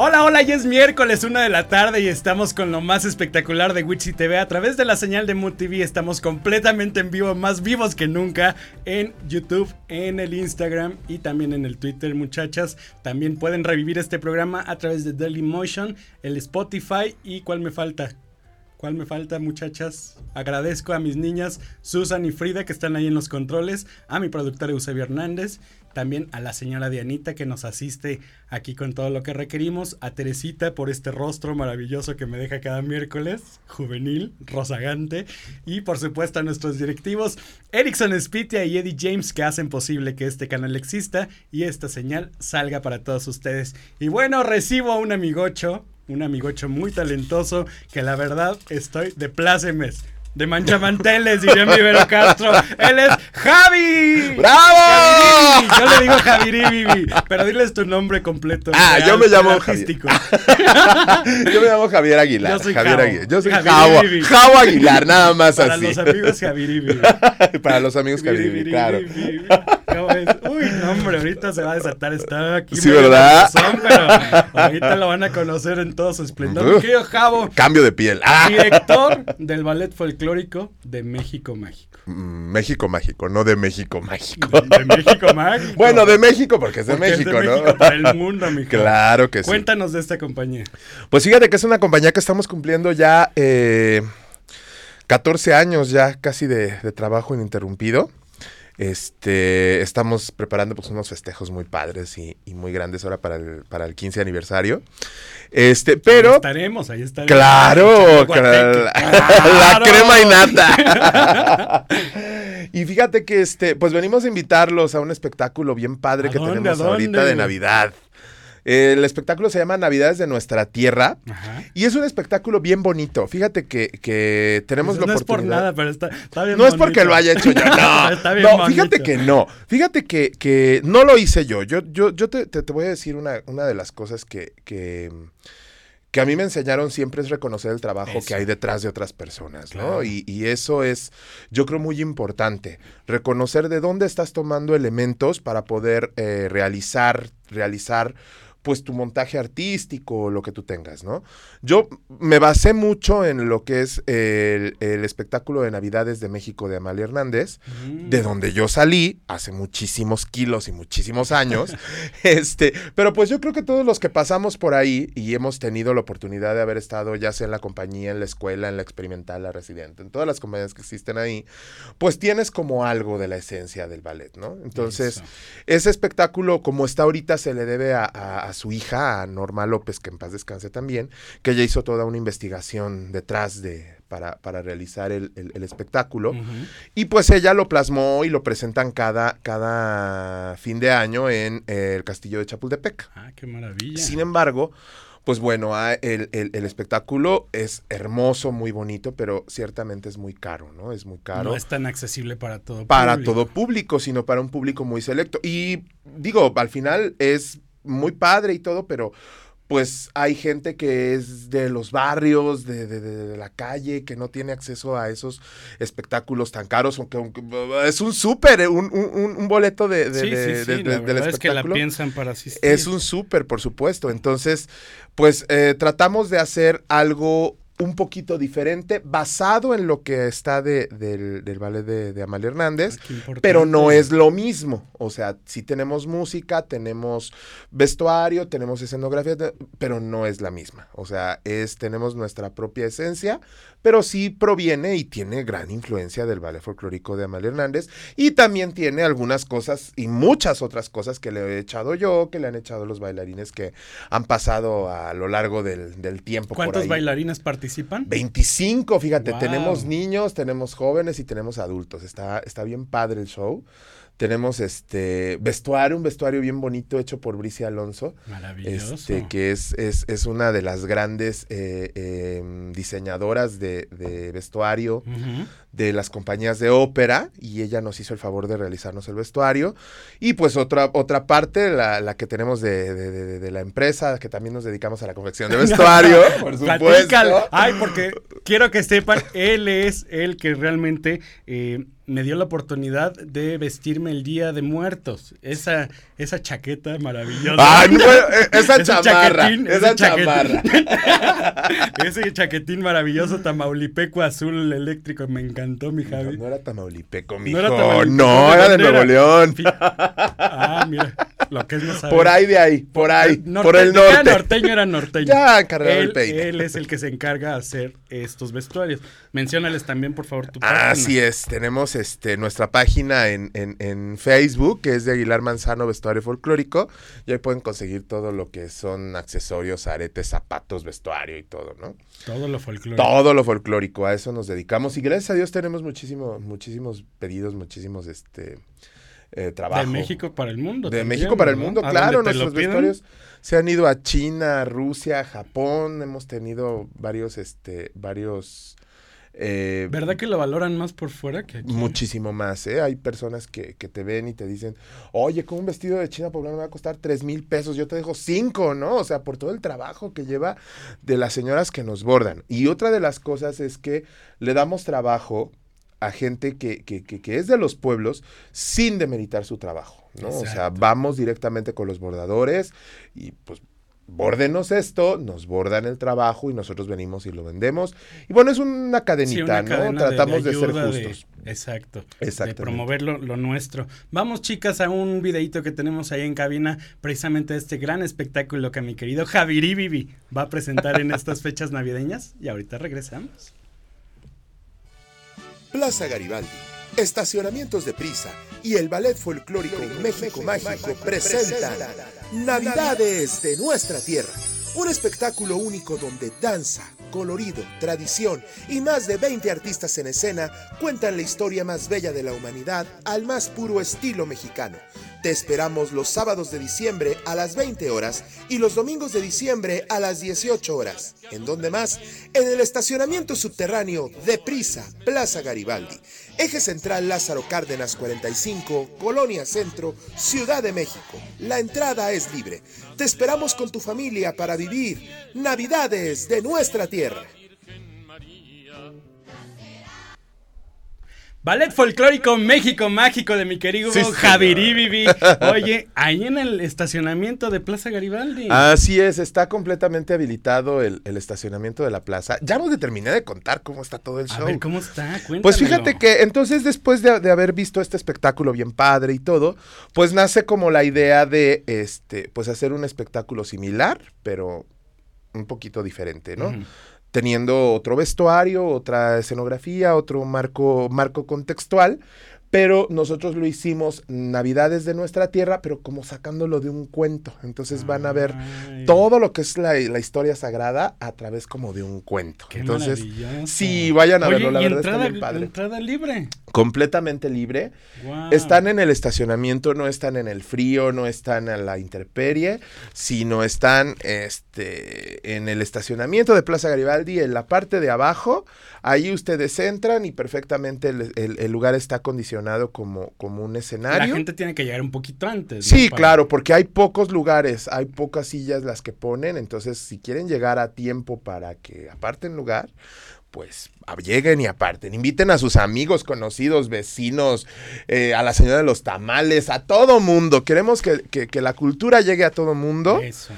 Hola, hola, ya es miércoles, una de la tarde y estamos con lo más espectacular de Witchy TV. A través de la señal de Mood TV estamos completamente en vivo, más vivos que nunca, en YouTube, en el Instagram y también en el Twitter, muchachas. También pueden revivir este programa a través de Dailymotion, el Spotify y ¿cuál me falta? ¿Cuál me falta, muchachas? Agradezco a mis niñas Susan y Frida que están ahí en los controles, a mi productor Eusebio Hernández, también a la señora Dianita que nos asiste aquí con todo lo que requerimos, a Teresita por este rostro maravilloso que me deja cada miércoles, juvenil, rozagante, y por supuesto a nuestros directivos Erickson Spitia y Eddie James que hacen posible que este canal exista y esta señal salga para todos ustedes. Y bueno, recibo a un amigocho un amigocho muy talentoso que la verdad estoy de plácemes. De manchamanteles, diría mi Vero Castro. Él es Javi. ¡Bravo! Yo le digo Javiribibi, pero diles tu nombre completo. Ah, real, yo me llamo artístico. Yo me llamo Javier Aguilar. Yo soy Javier Javo. Aguilar. Yo soy Javo. Aguilar, nada más Para así. los amigos Javiribibi. Para los amigos Javier, claro. ¿Cómo es? Uy, no, hombre, ahorita se va a desatar. Está aquí. Sí, ¿verdad? pero ahorita lo van a conocer en todo su esplendor. Mi querido Javo, Cambio de piel. Ah. director del ballet folclórico de México Mágico. Mm, México mágico, no de México mágico. De, de México Mágico. Bueno, de México porque es de Porque México, es de ¿no? México para el mundo, mijo. Claro que sí. Cuéntanos de esta compañía. Pues fíjate que es una compañía que estamos cumpliendo ya eh, 14 años ya casi de, de trabajo ininterrumpido. Este, estamos preparando pues unos festejos muy padres y, y muy grandes ahora para el, para el 15 aniversario. Este, Ahí pero... estaremos, ahí estaremos. Claro, la, Claro. la crema y nata. y fíjate que este, pues venimos a invitarlos a un espectáculo bien padre ¿A que dónde, tenemos ahorita de Navidad. El espectáculo se llama Navidades de nuestra tierra Ajá. y es un espectáculo bien bonito. Fíjate que, que tenemos Pues la no es por nada, pero está, está bien No es porque lo haya hecho yo, no. Está bien no, fíjate bonito. que no. Fíjate que, que no lo hice yo. Yo, yo, yo te, te- te voy a decir una, una de las cosas que, que, que a mí me enseñaron siempre es reconocer el trabajo Eso. que hay detrás de otras personas, ¿no? Y, y eso es, yo creo, muy importante. Reconocer de dónde estás tomando elementos para poder eh, realizar, realizar pues tu montaje artístico o lo que tú tengas, ¿no? Yo me basé mucho en lo que es el, el espectáculo de Navidades de México de Amalia Hernández, Mm. de donde yo salí hace muchísimos kilos y muchísimos años. este, pero pues yo creo que todos los que pasamos por ahí y hemos tenido la oportunidad de haber estado ya sea en la compañía, en la escuela, en la experimental, la residente, en todas las compañías que existen ahí, pues tienes como algo de la esencia del ballet, ¿no? Entonces, Eso. ese espectáculo, como está ahorita, se le debe a, a- a su hija, a Norma López, que en paz descanse también, que ella hizo toda una investigación detrás de, para, para realizar el, el- el espectáculo. Y pues ella lo plasmó y lo presentan cada, cada fin de año en eh, el castillo de Chapultepec. Ah, qué maravilla. Sin embargo, pues bueno, ah, el, el- el espectáculo es hermoso, muy bonito, pero ciertamente es muy caro, ¿no? Es muy caro No es tan accesible para todo para público. todo público, sino para un público muy selecto. Y digo, al final es muy padre y todo, pero pues hay gente que es de los barrios, de, de- de- de la calle, que no tiene acceso a esos espectáculos tan caros, aunque, aunque, es un súper, un, un- un boleto de, Sí, sí, sí, la del es que la piensan para asistir. Es un súper, por supuesto. Entonces, pues eh, tratamos de hacer algo un poquito diferente, basado en lo que está de- del, del ballet de, de Amalia Hernández, Ah, pero no es lo mismo. O sea, sí tenemos música, tenemos vestuario, tenemos escenografía, pero no es la misma. O sea, es, tenemos nuestra propia esencia, pero sí proviene y tiene gran influencia del ballet folclórico de Amalia Hernández y también tiene algunas cosas y muchas otras cosas que le he echado yo, que le han echado los bailarines que han pasado a lo largo del, del tiempo. por ¿Cuántos ahí. bailarines participan? 25, fíjate, Wow. tenemos niños, tenemos jóvenes y tenemos adultos. Está, está bien padre el show. Tenemos este vestuario, un vestuario bien bonito hecho por Bricia Alonso, Maravilloso. este, que es, es, es una de las grandes eh, eh, diseñadoras de, de vestuario Ujú. De las compañías de ópera y ella nos hizo el favor de realizarnos el vestuario. Y pues otra, otra parte, la, la que tenemos de, de- de- de la empresa, que también nos dedicamos a la confección de vestuario, por supuesto. Ay, porque quiero que sepan, él es el que realmente eh, me dio la oportunidad de vestirme el Día de Muertos. Esa, esa chaqueta maravillosa. Ay, bueno, eh, esa chamarra. Esa chamarra. Ese chaquetín maravilloso tamaulipeco azul eléctrico. Me encantó, mi No, Javi. no era Tamaulipeco, mijo. No era No, ¿de era de Nuevo? León. Ah, mira, lo que es no saber. Por ahí de ahí, por ahí, por el norte. norteño, era norteño. Ya, encargado del él, peine. él es el que se encarga de hacer estos vestuarios. Menciónales también, por favor, tu página. Así es, tenemos este nuestra página en, en- en Facebook, que es de Aguilar Manzano Vestuario Folclórico, y ahí pueden conseguir todo lo que son accesorios, aretes, zapatos, vestuario y todo, ¿no? Todo lo folclórico. Todo lo folclórico, a eso nos dedicamos, y gracias a Dios tenemos muchísimo, muchísimos pedidos, muchísimos este eh, trabajo. De México para el mundo. De también, México para el mundo, claro, nuestros vestuarios se han ido a China, Rusia, Japón, hemos tenido varios, este, varios... eh, ¿Verdad que lo valoran más por fuera que aquí? Muchísimo más, ¿eh? Hay personas que, que te ven y te dicen, oye, con un vestido de China poblana me va a costar tres mil pesos, yo te dejo cinco, ¿no? O sea, por todo el trabajo que lleva de las señoras que nos bordan. Y otra de las cosas es que le damos trabajo a gente que, que, que, que es de los pueblos sin demeritar su trabajo, ¿no? O sea, vamos directamente con los bordadores y pues bórdenos esto, nos bordan el trabajo y nosotros venimos y lo vendemos. Y bueno, es una Sí, cadenita, una ¿no? cadena Tratamos de, ser ayuda, de- justos. exacto. De promover lo, lo nuestro. Vamos, chicas, a un videito que tenemos ahí en cabina, precisamente de este gran espectáculo que mi querido Javiri Vivi va a presentar en estas fechas navideñas. Y ahorita regresamos. Plaza Garibaldi, estacionamientos de prisa y el Ballet Folclórico México Mágico presentan Navidades de nuestra tierra, un espectáculo único donde danza, colorido, tradición y más de 20 artistas en escena cuentan la historia más bella de la humanidad al más puro estilo mexicano. Te esperamos los sábados de diciembre a las 20 horas y los domingos de diciembre a las 18 horas. ¿En dónde más? En el estacionamiento subterráneo de Prisa, Plaza Garibaldi. Eje Central Lázaro Cárdenas 45, Colonia Centro, Ciudad de México. La entrada es libre. Te esperamos con tu familia para vivir Navidades de nuestra tierra. Ballet folclórico México Mágico de mi querido Sí, Vivi. Oye, ahí en el estacionamiento de Plaza Garibaldi. Así es, está completamente habilitado el, el estacionamiento de la plaza. Ya no te terminé de contar cómo está todo el a show. ver, ¿cómo está? Cuéntamelo. Pues fíjate que entonces después de, de haber visto este espectáculo bien padre y todo, pues nace como la idea de este, pues hacer un espectáculo similar, pero un poquito diferente, ¿no? Teniendo otro vestuario, otra escenografía, otro marco, marco contextual, pero nosotros lo hicimos Navidades de nuestra tierra, pero como sacándolo de un cuento. Entonces van a ver Ay, todo lo que es la, la historia sagrada a través como de un cuento. qué Entonces, sí, vayan a Oye, verlo, la verdad está entrada, bien padre. entrada libre. Completamente libre. Están en el estacionamiento, no están en el frío, no están a la intemperie, sino están este, en el estacionamiento de Plaza Garibaldi, en la parte de abajo. Ahí ustedes entran y perfectamente el, el- el lugar está acondicionado como, como un La escenario. gente tiene que llegar un poquito antes. ¿no? Sí, Para- claro, porque hay pocos lugares, hay pocas sillas las que ponen, entonces si quieren llegar a tiempo para que aparten lugar, pues lleguen y aparten, inviten a sus amigos, conocidos, vecinos, eh, a la señora de los tamales, a todo mundo, queremos que, que- que la cultura llegue a todo mundo, Eso.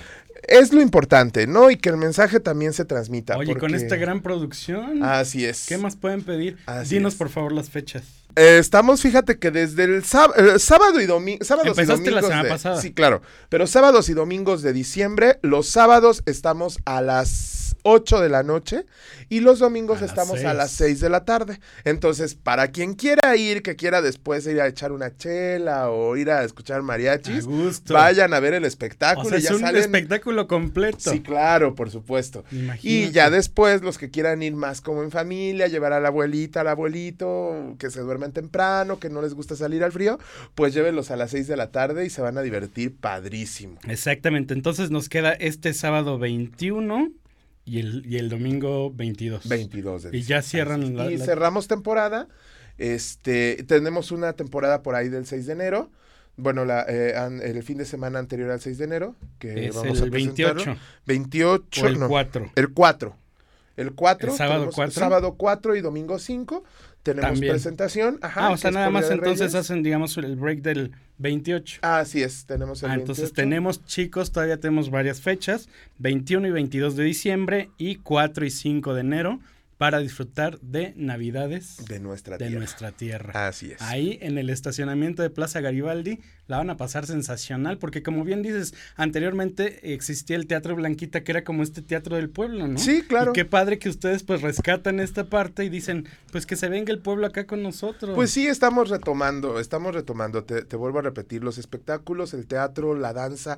es lo importante, ¿no? Y que el mensaje también se transmita. Oye, con esta gran producción, Así es. ¿qué más pueden pedir? Así Dinos es. por favor las fechas. Eh, estamos, fíjate que desde el sáb- eh, sábado y domingo. Sábados y Empezaste la domingos semana de- pasada. Sí, claro. Pero sábados y domingos de diciembre. Los sábados estamos a las 8 de la noche. Y los domingos A las estamos a las 6 de la tarde. Entonces, para quien quiera ir, que quiera después ir a echar una chela o ir a escuchar mariachis, A vayan a ver el O espectáculo. sea, y ya es un salen- espectáculo completo. Sí, claro, por supuesto. Y ya después, los que quieran ir más como en familia, llevar a la abuelita, al abuelito, que se duermen temprano, que no les gusta salir al frío, pues llévenlos a las 6 de la tarde y se van a divertir padrísimo. Exactamente, entonces nos queda este sábado 21 y el, y el domingo 22. 22 de Y ya cierran la... Y la- cerramos temporada. Este, tenemos una temporada por ahí del 6 de enero. Bueno, la, eh, an- el fin de semana anterior al 6 de enero, que es vamos a el presentarlo. 28 28, o el no, 4. El 4. El 4. El sábado tenemos 4. Sábado 4 y domingo 5. Tenemos También. presentación. Ajá, ah, o sea, nada más entonces hacen, digamos, el break del 28. Así es, tenemos el Ah, entonces 28. tenemos, chicos, todavía tenemos varias fechas, 21 y 22 de diciembre y 4 y 5 de enero, para disfrutar de Navidades de nuestra de tierra. nuestra tierra. Así es. Ahí en el estacionamiento de Plaza Garibaldi la van a pasar sensacional, porque como bien dices, anteriormente existía el Teatro Blanquita, que era como este teatro del pueblo, ¿no? Sí, claro. Y qué padre que ustedes pues rescatan esta parte y dicen, pues que se venga el pueblo acá con nosotros. Pues sí, estamos retomando, estamos retomando, te, te vuelvo a repetir, los espectáculos, el teatro, la danza,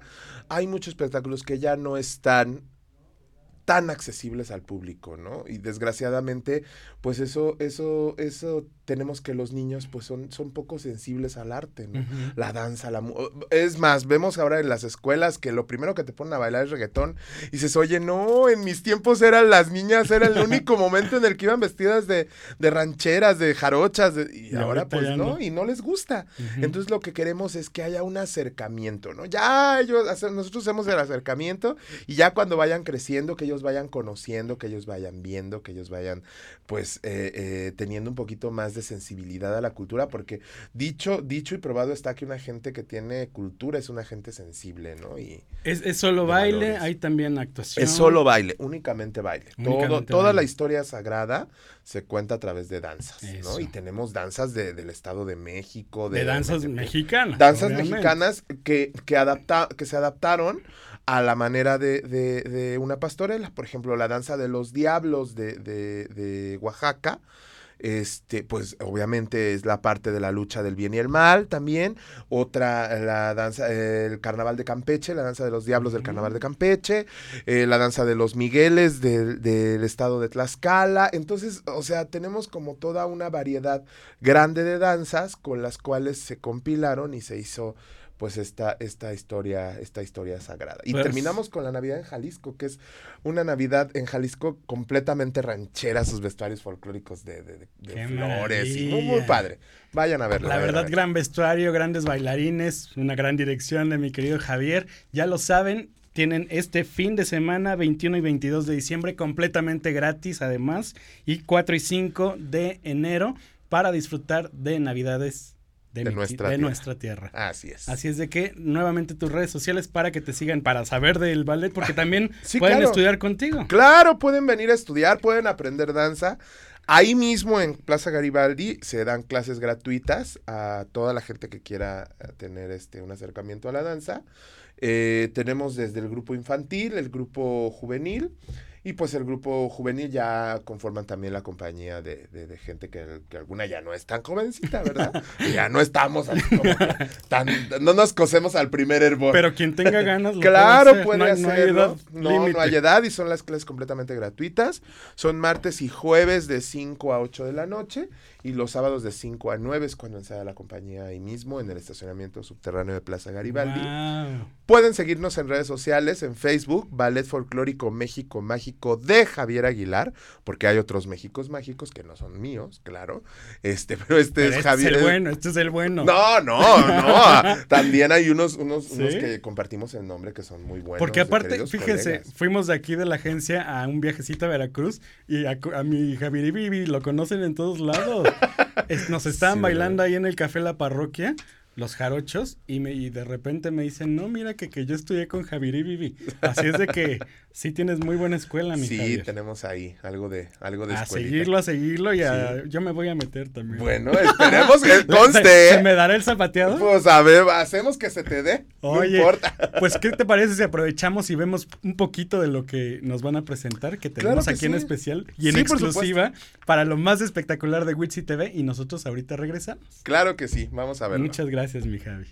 hay muchos espectáculos que ya no están tan accesibles al público, ¿no? Y desgraciadamente, pues eso, eso, eso tenemos que los niños pues son, son poco sensibles al arte, ¿no? La danza, la es más, vemos ahora en las escuelas que lo primero que te ponen a bailar es reggaetón y dices, oye, no, en mis tiempos eran las niñas, era el único momento en el que iban vestidas de, de rancheras, de jarochas, de- y, Y ahora pues no, no. y no les gusta. Entonces lo que queremos es que haya un acercamiento, ¿no? Ya ellos, nosotros hacemos el acercamiento y ya cuando vayan creciendo, que ellos vayan conociendo, que ellos vayan viendo, que ellos vayan pues eh, eh, teniendo un poquito más de sensibilidad a la cultura, porque dicho, dicho y probado está que una gente que tiene cultura es una gente sensible, ¿no? Y Es, es solo baile, valores. hay también actuación. es solo baile, únicamente baile. Todo, Únicamente toda la historia sagrada se cuenta a través de danzas, Eso. ¿no? Y tenemos danzas de- del Estado de México, de, de, danzas de- mexicanas. danzas obviamente. mexicanas que, que, adapta, que se adaptaron a la manera de, de- de una pastorela. Por ejemplo, la danza de los diablos de- de Oaxaca. Este, pues obviamente es la parte de la lucha del bien y el mal también. Otra, la danza, el carnaval de Campeche, la danza de los diablos del carnaval de Campeche, eh, la danza de los Migueles del, del estado de Tlaxcala. Entonces, o sea, tenemos como toda una variedad grande de danzas con las cuales se compilaron y se hizo pues esta, esta historia, esta historia sagrada. Y Pues- terminamos con la Navidad en Jalisco, que es una Navidad en Jalisco completamente ranchera, sus vestuarios folclóricos de, de- de- de ¡Qué flores y muy, muy padre. Vayan a verlo. La verdad, gran vestuario, grandes bailarines, una gran dirección de mi querido Javier. Ya lo saben, tienen este fin de semana, 21 y 22 de diciembre, completamente gratis además, y 4 y 5 de enero para disfrutar de Navidades de, De mi- nuestra de tierra. nuestra tierra. Así es. Así es de que nuevamente tus redes sociales para que te sigan, para saber del ballet, porque también Sí, pueden claro. estudiar contigo. Claro, pueden venir a estudiar, pueden aprender danza. Ahí mismo en Plaza Garibaldi se dan clases gratuitas a toda la gente que quiera eh, tener este un acercamiento a la danza. Eh, tenemos desde el grupo infantil, el grupo juvenil y pues el grupo juvenil ya conforman también la compañía de, de- de gente que, que alguna ya no es tan jovencita, ¿verdad? Ya no estamos así como que tan, no nos cosemos al primer hervor. Pero quien tenga ganas, lo Claro, puede puede hacer. No hacerlo. No, hay edad No, no hay edad y son las clases completamente gratuitas. Son martes y jueves de 5 a 8 de la noche y los sábados de 5 a 9 es cuando ensaya la compañía ahí mismo en el estacionamiento subterráneo de Plaza Garibaldi. Wow. Pueden seguirnos en redes sociales, en Facebook, Ballet Folclórico México Mágico de Javier Aguilar, porque hay otros Méxicos mágicos que no son míos, claro. Este, pero este Pero es este Javier. es el bueno, este es el bueno. No, no, no. También hay unos, unos, ¿Sí? unos que compartimos el nombre que son muy buenos. Porque aparte, fíjense, colegas. fuimos de aquí de la agencia a un viajecito a Veracruz y a, mi Javier Bibi lo conocen en todos lados. Es- nos estaban Sí, bailando ahí en el café La Parroquia, los jarochos, y, me, y de repente me dicen, no, mira que, que yo estudié con Javier y Bibi. Así es de que sí tienes muy buena escuela, mi Sí, Javier. tenemos ahí algo de, algo de A escuelita. seguirlo, a seguirlo y a- yo me voy a meter también. Bueno, esperemos que ¿Se, conste. se me dará el zapateado? Pues a ver, hacemos que se te dé. Oye, No importa. pues ¿qué te parece si aprovechamos y vemos un poquito de lo que nos van a presentar, que tenemos que aquí en especial y en Sí, exclusiva para lo más espectacular de Witsi TV y nosotros ahorita regresamos. Claro que sí, vamos a verlo. Muchas gracias, mi Javi.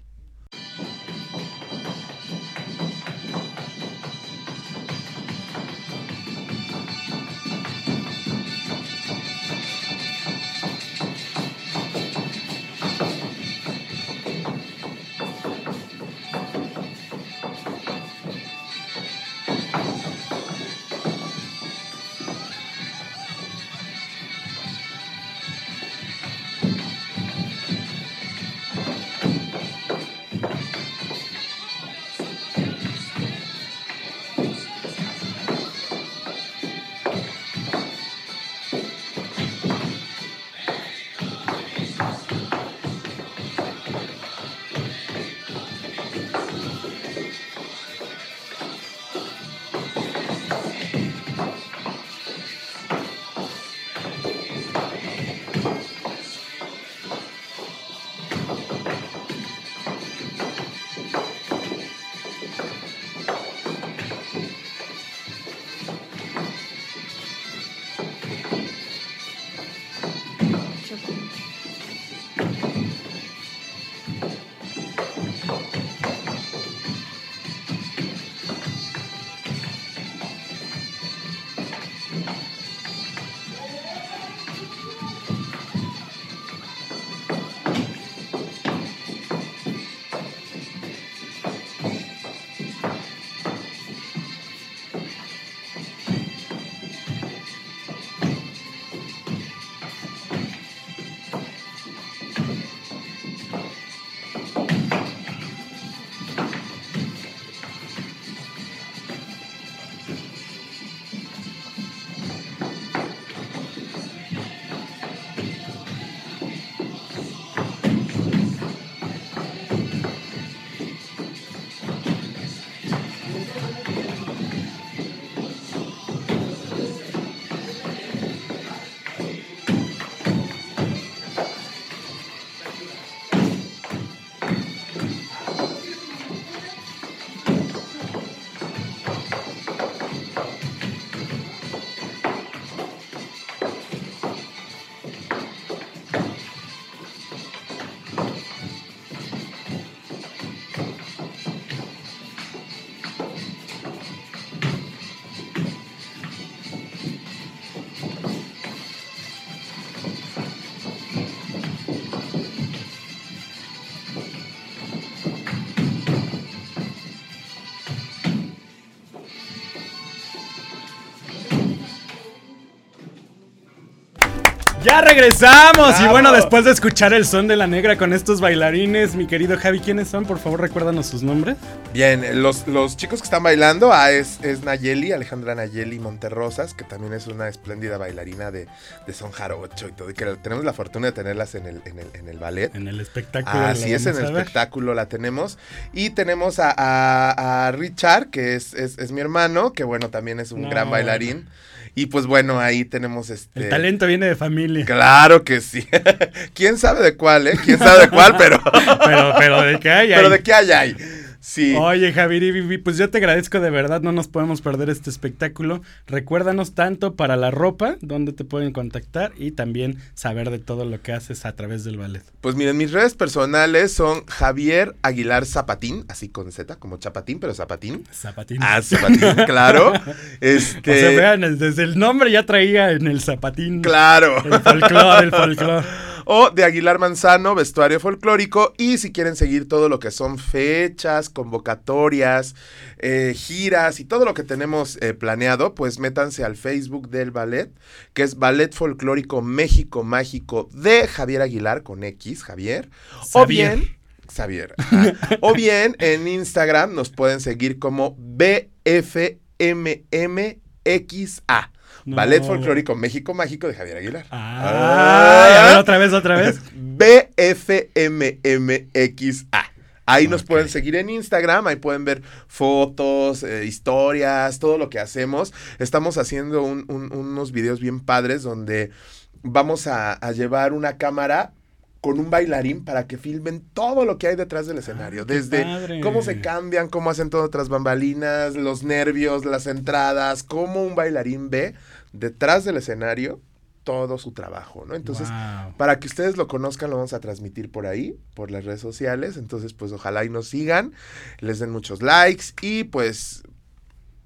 Ya regresamos y ¡Bravo! bueno, después de escuchar el son de la negra con estos bailarines, mi querido Javi, ¿quiénes son? Por favor, recuérdanos sus nombres. Bien, los, los chicos que están bailando ah, es, es Nayeli, Alejandra Nayeli Monterrosas, que también es una espléndida bailarina de, de son jarocho y todo, y que tenemos la fortuna de tenerlas en el, en el, en el ballet. En el espectáculo. Así es, en el espectáculo la tenemos. Y tenemos a, a- a Richard, que es, es- es mi hermano, que bueno, también es un No, gran bailarín. Y pues bueno, ahí tenemos este... El talento viene de familia. Claro que sí. ¿Quién sabe de cuál, eh? ¿Quién sabe de cuál? Pero, Pero, pero de qué hay. pero de qué hay ahí. Sí. Oye, Javier pues yo te agradezco de verdad, no nos podemos perder este espectáculo. Recuérdanos tanto para la ropa, donde te pueden contactar y también saber de todo lo que haces a través del ballet. Pues miren, mis redes personales son Javier Aguilar Zapatín, así con Z, como Chapatín, pero Zapatín. Zapatín. Ah, Zapatín, claro. Este. O sea, vean, desde el nombre ya traía en el zapatín. Claro. El folclore, el folclore. O de Aguilar Manzano, vestuario folclórico. Y si quieren seguir todo lo que son fechas, convocatorias, eh, giras y todo lo que tenemos eh, planeado, pues métanse al Facebook del ballet, que es Ballet Folclórico México Mágico de Javier Aguilar con X, Javier. O bien. Xavier. ajá. o bien en Instagram nos pueden seguir como BFMMXA. No. Ballet Folclórico México Mágico de Javier Aguilar. Ay, a ver, otra vez, otra vez. BFMMXA. Ahí nos pueden seguir en Instagram, ahí pueden ver fotos, eh, historias, todo lo que hacemos. Estamos haciendo un- un- unos videos bien padres donde vamos a, a llevar una cámara con un bailarín para que filmen todo lo que hay detrás del escenario. Ah, qué Desde padre. cómo se cambian, cómo hacen todo tras bambalinas, los nervios, las entradas, cómo un bailarín ve detrás del escenario todo su trabajo, ¿no? Entonces, Wow. para que ustedes lo conozcan, lo vamos a transmitir por ahí, por las redes sociales. Entonces, pues ojalá y nos sigan, les den muchos likes y pues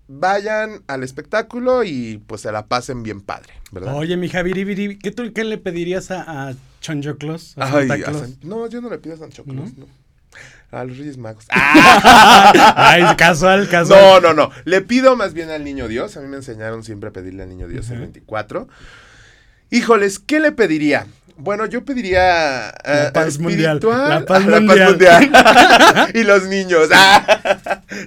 vayan al espectáculo y pues se la pasen bien padre, ¿verdad? Oye, mi Viri, ¿qué, tú, ¿qué le pedirías a, a? San- no, yo no le pido a Sancho Claus, ¿No? no. A los Reyes Magos. ¡Ah! Ay, casual, casual. No, no, no. Le pido más bien al niño Dios. A mí me enseñaron siempre a pedirle al niño Dios el Ujú. 24. Híjoles, ¿qué le pediría? Bueno, yo pediría. La eh, paz mundial, la paz mundial. mundial. y los niños.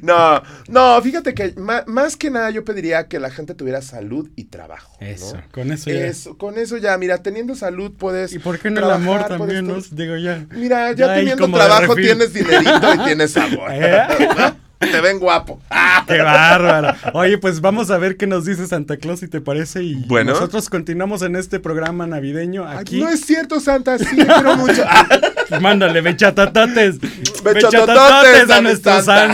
No, no, fíjate que más que nada yo pediría que la gente tuviera salud y trabajo. ¿no? Eso, con eso ya. Eso, con eso ya, mira, teniendo salud puedes. ¿Y por qué no el amor también? Digo ya. Mira, Ya teniendo trabajo tienes dinerito y tienes sabor. ¿Eh? Te ven guapo. Ah. ¡Qué bárbaro! Oye, pues vamos a ver qué nos dice Santa Claus, si te parece. Y Bueno. nosotros continuamos en este programa navideño Ay, aquí. No es cierto, Santa, sí, quiero mucho. Ah, Mándale bechatototes. Bechatototes a a nuestro Santa.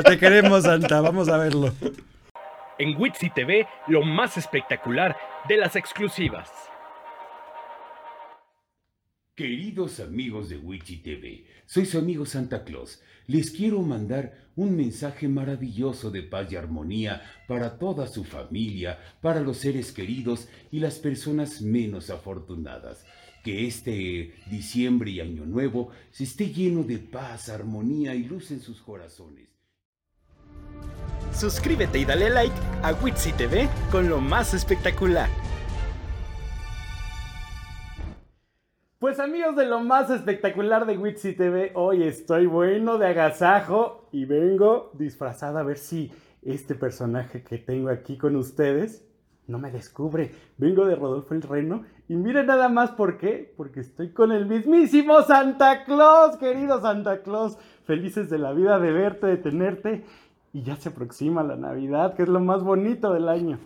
Santa. Te queremos, Santa. Vamos a verlo. En Witsi TV, lo más espectacular de las exclusivas. Queridos amigos de Witchy TV, soy su amigo Santa Claus. Les quiero mandar un mensaje maravilloso de paz y armonía para toda su familia, para los seres queridos y las personas menos afortunadas. Que este diciembre y año nuevo se esté lleno de paz, armonía y luz en sus corazones. Suscríbete y dale like a Witsi TV con lo más espectacular. Pues amigos de lo más espectacular de Witsi TV, hoy estoy bueno de agasajo y vengo disfrazado a ver si este personaje que tengo aquí con ustedes no me descubre. Vengo de Rodolfo el Reno y miren nada más por qué, porque estoy con el mismísimo Santa Claus, querido Santa Claus. Felices de la vida de verte, de tenerte y ya se aproxima la Navidad, que es lo más bonito del año.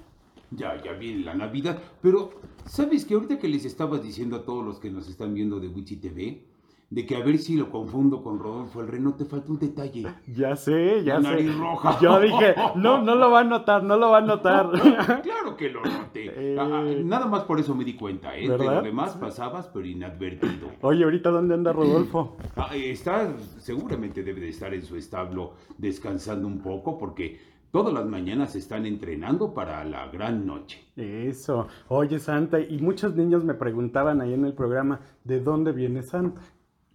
Ya, ya viene la Navidad, pero ¿sabes que ahorita que les estaba diciendo a todos los que nos están viendo de Witchy TV, de que a ver si lo confundo con Rodolfo el Reno, te falta un detalle. Ya sé, ya La sé. nariz roja. Yo dije, no, no lo va a notar, no lo va a notar. Claro que lo noté. Eh. Ah, ah, nada más por eso me di cuenta, ¿eh? ¿Verdad? De lo demás pasabas, pero inadvertido. Oye, ahorita dónde anda Rodolfo? Ah, está, seguramente debe de estar en su establo descansando un poco porque todas las mañanas están entrenando para la gran noche. Eso. Oye, Santa, y muchos niños me preguntaban ahí en el programa, ¿de dónde viene Santa?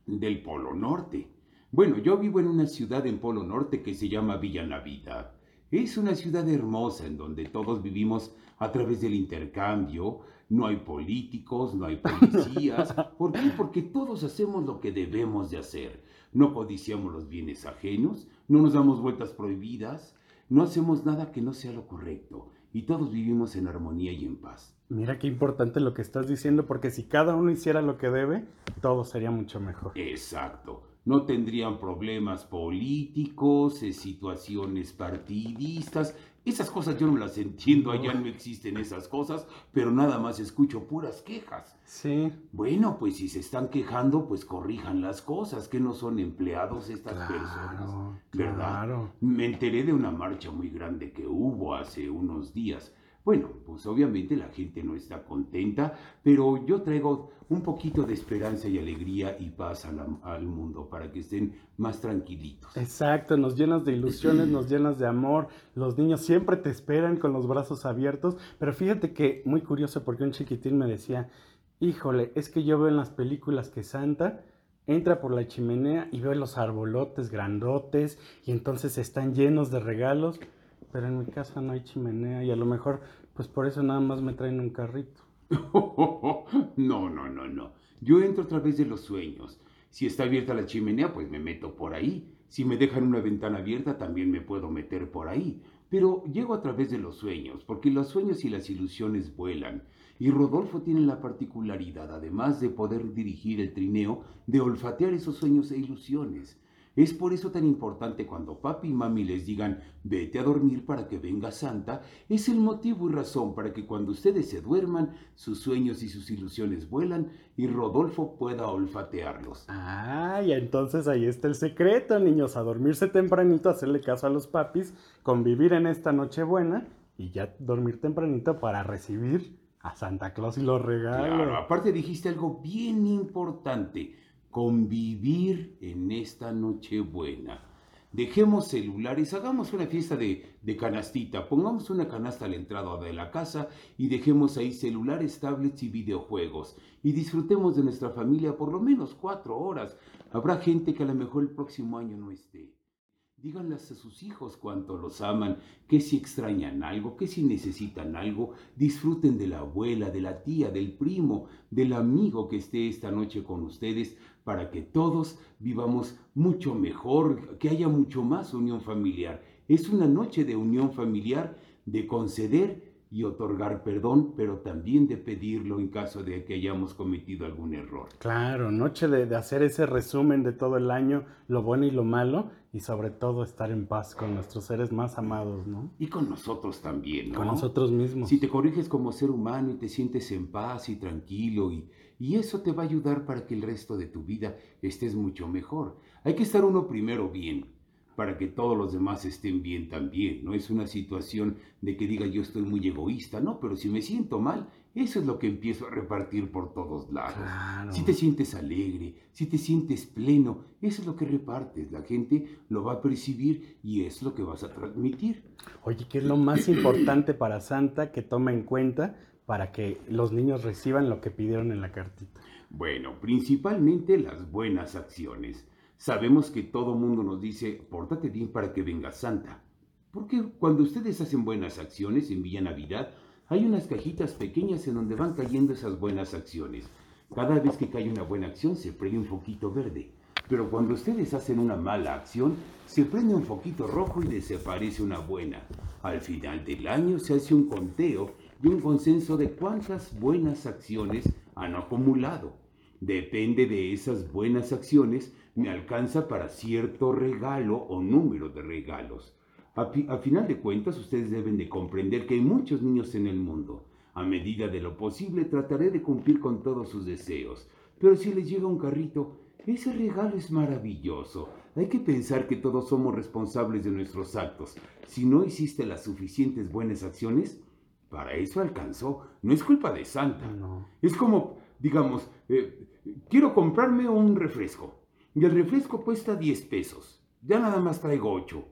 Del Polo Norte. Bueno, yo vivo en una ciudad en Polo Norte que se llama Villa Navidad. Es una ciudad hermosa en donde todos vivimos a través del intercambio, no hay políticos, no hay policías. ¿Por qué? Porque todos hacemos lo que debemos de hacer. No codiciamos los bienes ajenos, no nos damos vueltas prohibidas, no hacemos nada que no sea lo correcto y todos vivimos en armonía y en paz. Mira qué importante lo que estás diciendo, porque si cada uno hiciera lo que debe, todo sería mucho mejor. Exacto. No tendrían problemas políticos, eh, situaciones partidistas. Esas cosas yo no las entiendo, allá no existen esas cosas, pero nada más escucho puras quejas. Sí. Bueno, pues si se están quejando, pues corrijan las cosas, que no son empleados estas Claro, personas. ¿Verdad? claro. Me enteré de una marcha muy grande que hubo hace unos días. Bueno, pues obviamente la gente no está contenta, pero yo traigo un poquito de esperanza y alegría y paz al mundo para que estén más tranquilitos. Exacto, nos llenas de ilusiones, nos llenas de amor. Los niños siempre te esperan con los brazos abiertos. Pero fíjate que muy curioso porque un chiquitín me decía, híjole, es que yo veo en las películas que Santa entra por la chimenea y veo los arbolotes grandotes y entonces están llenos de regalos. Pero en mi casa no hay chimenea y a lo mejor pues por eso nada más me traen un carrito. No, no, no, no. Yo entro a través de los sueños. Si está abierta la chimenea, pues me meto por ahí. Si me dejan una ventana abierta, también me puedo meter por ahí. Pero llego a través de los sueños, porque los sueños y las ilusiones vuelan. Y Rodolfo tiene la particularidad, además de poder dirigir el trineo, de olfatear esos sueños e ilusiones. Es por eso tan importante cuando papi y mami les digan vete a dormir para que venga Santa, es el motivo y razón para que cuando ustedes se duerman, sus sueños y sus ilusiones vuelan y Rodolfo pueda olfatearlos. Ah, y entonces ahí está el secreto, niños, a dormirse tempranito, hacerle caso a los papis, convivir en esta Nochebuena y ya dormir tempranito para recibir a Santa Claus y los regalos. Claro, aparte dijiste algo bien importante, convivir en esta Nochebuena. Dejemos celulares, hagamos una fiesta de, de canastita, pongamos una canasta a la entrada de la casa y dejemos ahí celulares, tablets y videojuegos. Y disfrutemos de nuestra familia por lo menos cuatro horas. Habrá gente que a lo mejor el próximo año no esté. Díganles a sus hijos cuánto los aman, que si extrañan algo, que si necesitan algo, disfruten de la abuela, de la tía, del primo, del amigo que esté esta noche con ustedes, para que todos vivamos mucho mejor, que haya mucho más unión familiar. Es una noche de unión familiar, de conceder y otorgar perdón, pero también de pedirlo en caso de que hayamos cometido algún error. Claro, noche de, de hacer ese resumen de todo el año, lo bueno y lo malo, y sobre todo estar en paz con nuestros seres más amados, ¿no? Y con nosotros también, ¿no? Con nosotros mismos. Si te corriges como ser humano y te sientes en paz y tranquilo y, y eso te va a ayudar para que el resto de tu vida estés mucho mejor. Hay que estar uno primero bien para que todos los demás estén bien también. No es una situación de que diga yo estoy muy egoísta, no, pero si me siento mal, eso es lo que empiezo a repartir por todos lados. Claro. Si te sientes alegre, si te sientes pleno, eso es lo que repartes. La gente lo va a percibir y es lo que vas a transmitir. Oye, ¿qué es lo más importante para Santa que toma en cuenta para que los niños reciban lo que pidieron en la cartita? Bueno, principalmente las buenas acciones. Sabemos que todo mundo nos dice, pórtate bien para que venga Santa. Porque cuando ustedes hacen buenas acciones en Villa Navidad, hay unas cajitas pequeñas en donde van cayendo esas buenas acciones. Cada vez que cae una buena acción se prende un foquito verde. Pero cuando ustedes hacen una mala acción, se prende un foquito rojo y desaparece una buena. Al final del año se hace un conteo y un consenso de cuántas buenas acciones han acumulado. Depende de esas buenas acciones, me alcanza para cierto regalo o número de regalos. A, a final de cuentas, ustedes deben de comprender que hay muchos niños en el mundo. A medida de lo posible, trataré de cumplir con todos sus deseos. Pero si les llega un carrito, ese regalo es maravilloso. Hay que pensar que todos somos responsables de nuestros actos. Si no hiciste las suficientes buenas acciones, para eso alcanzó. No es culpa de Santa. No. Es como, digamos, eh, quiero comprarme un refresco. Y el refresco cuesta 10 pesos. Ya nada más traigo 8.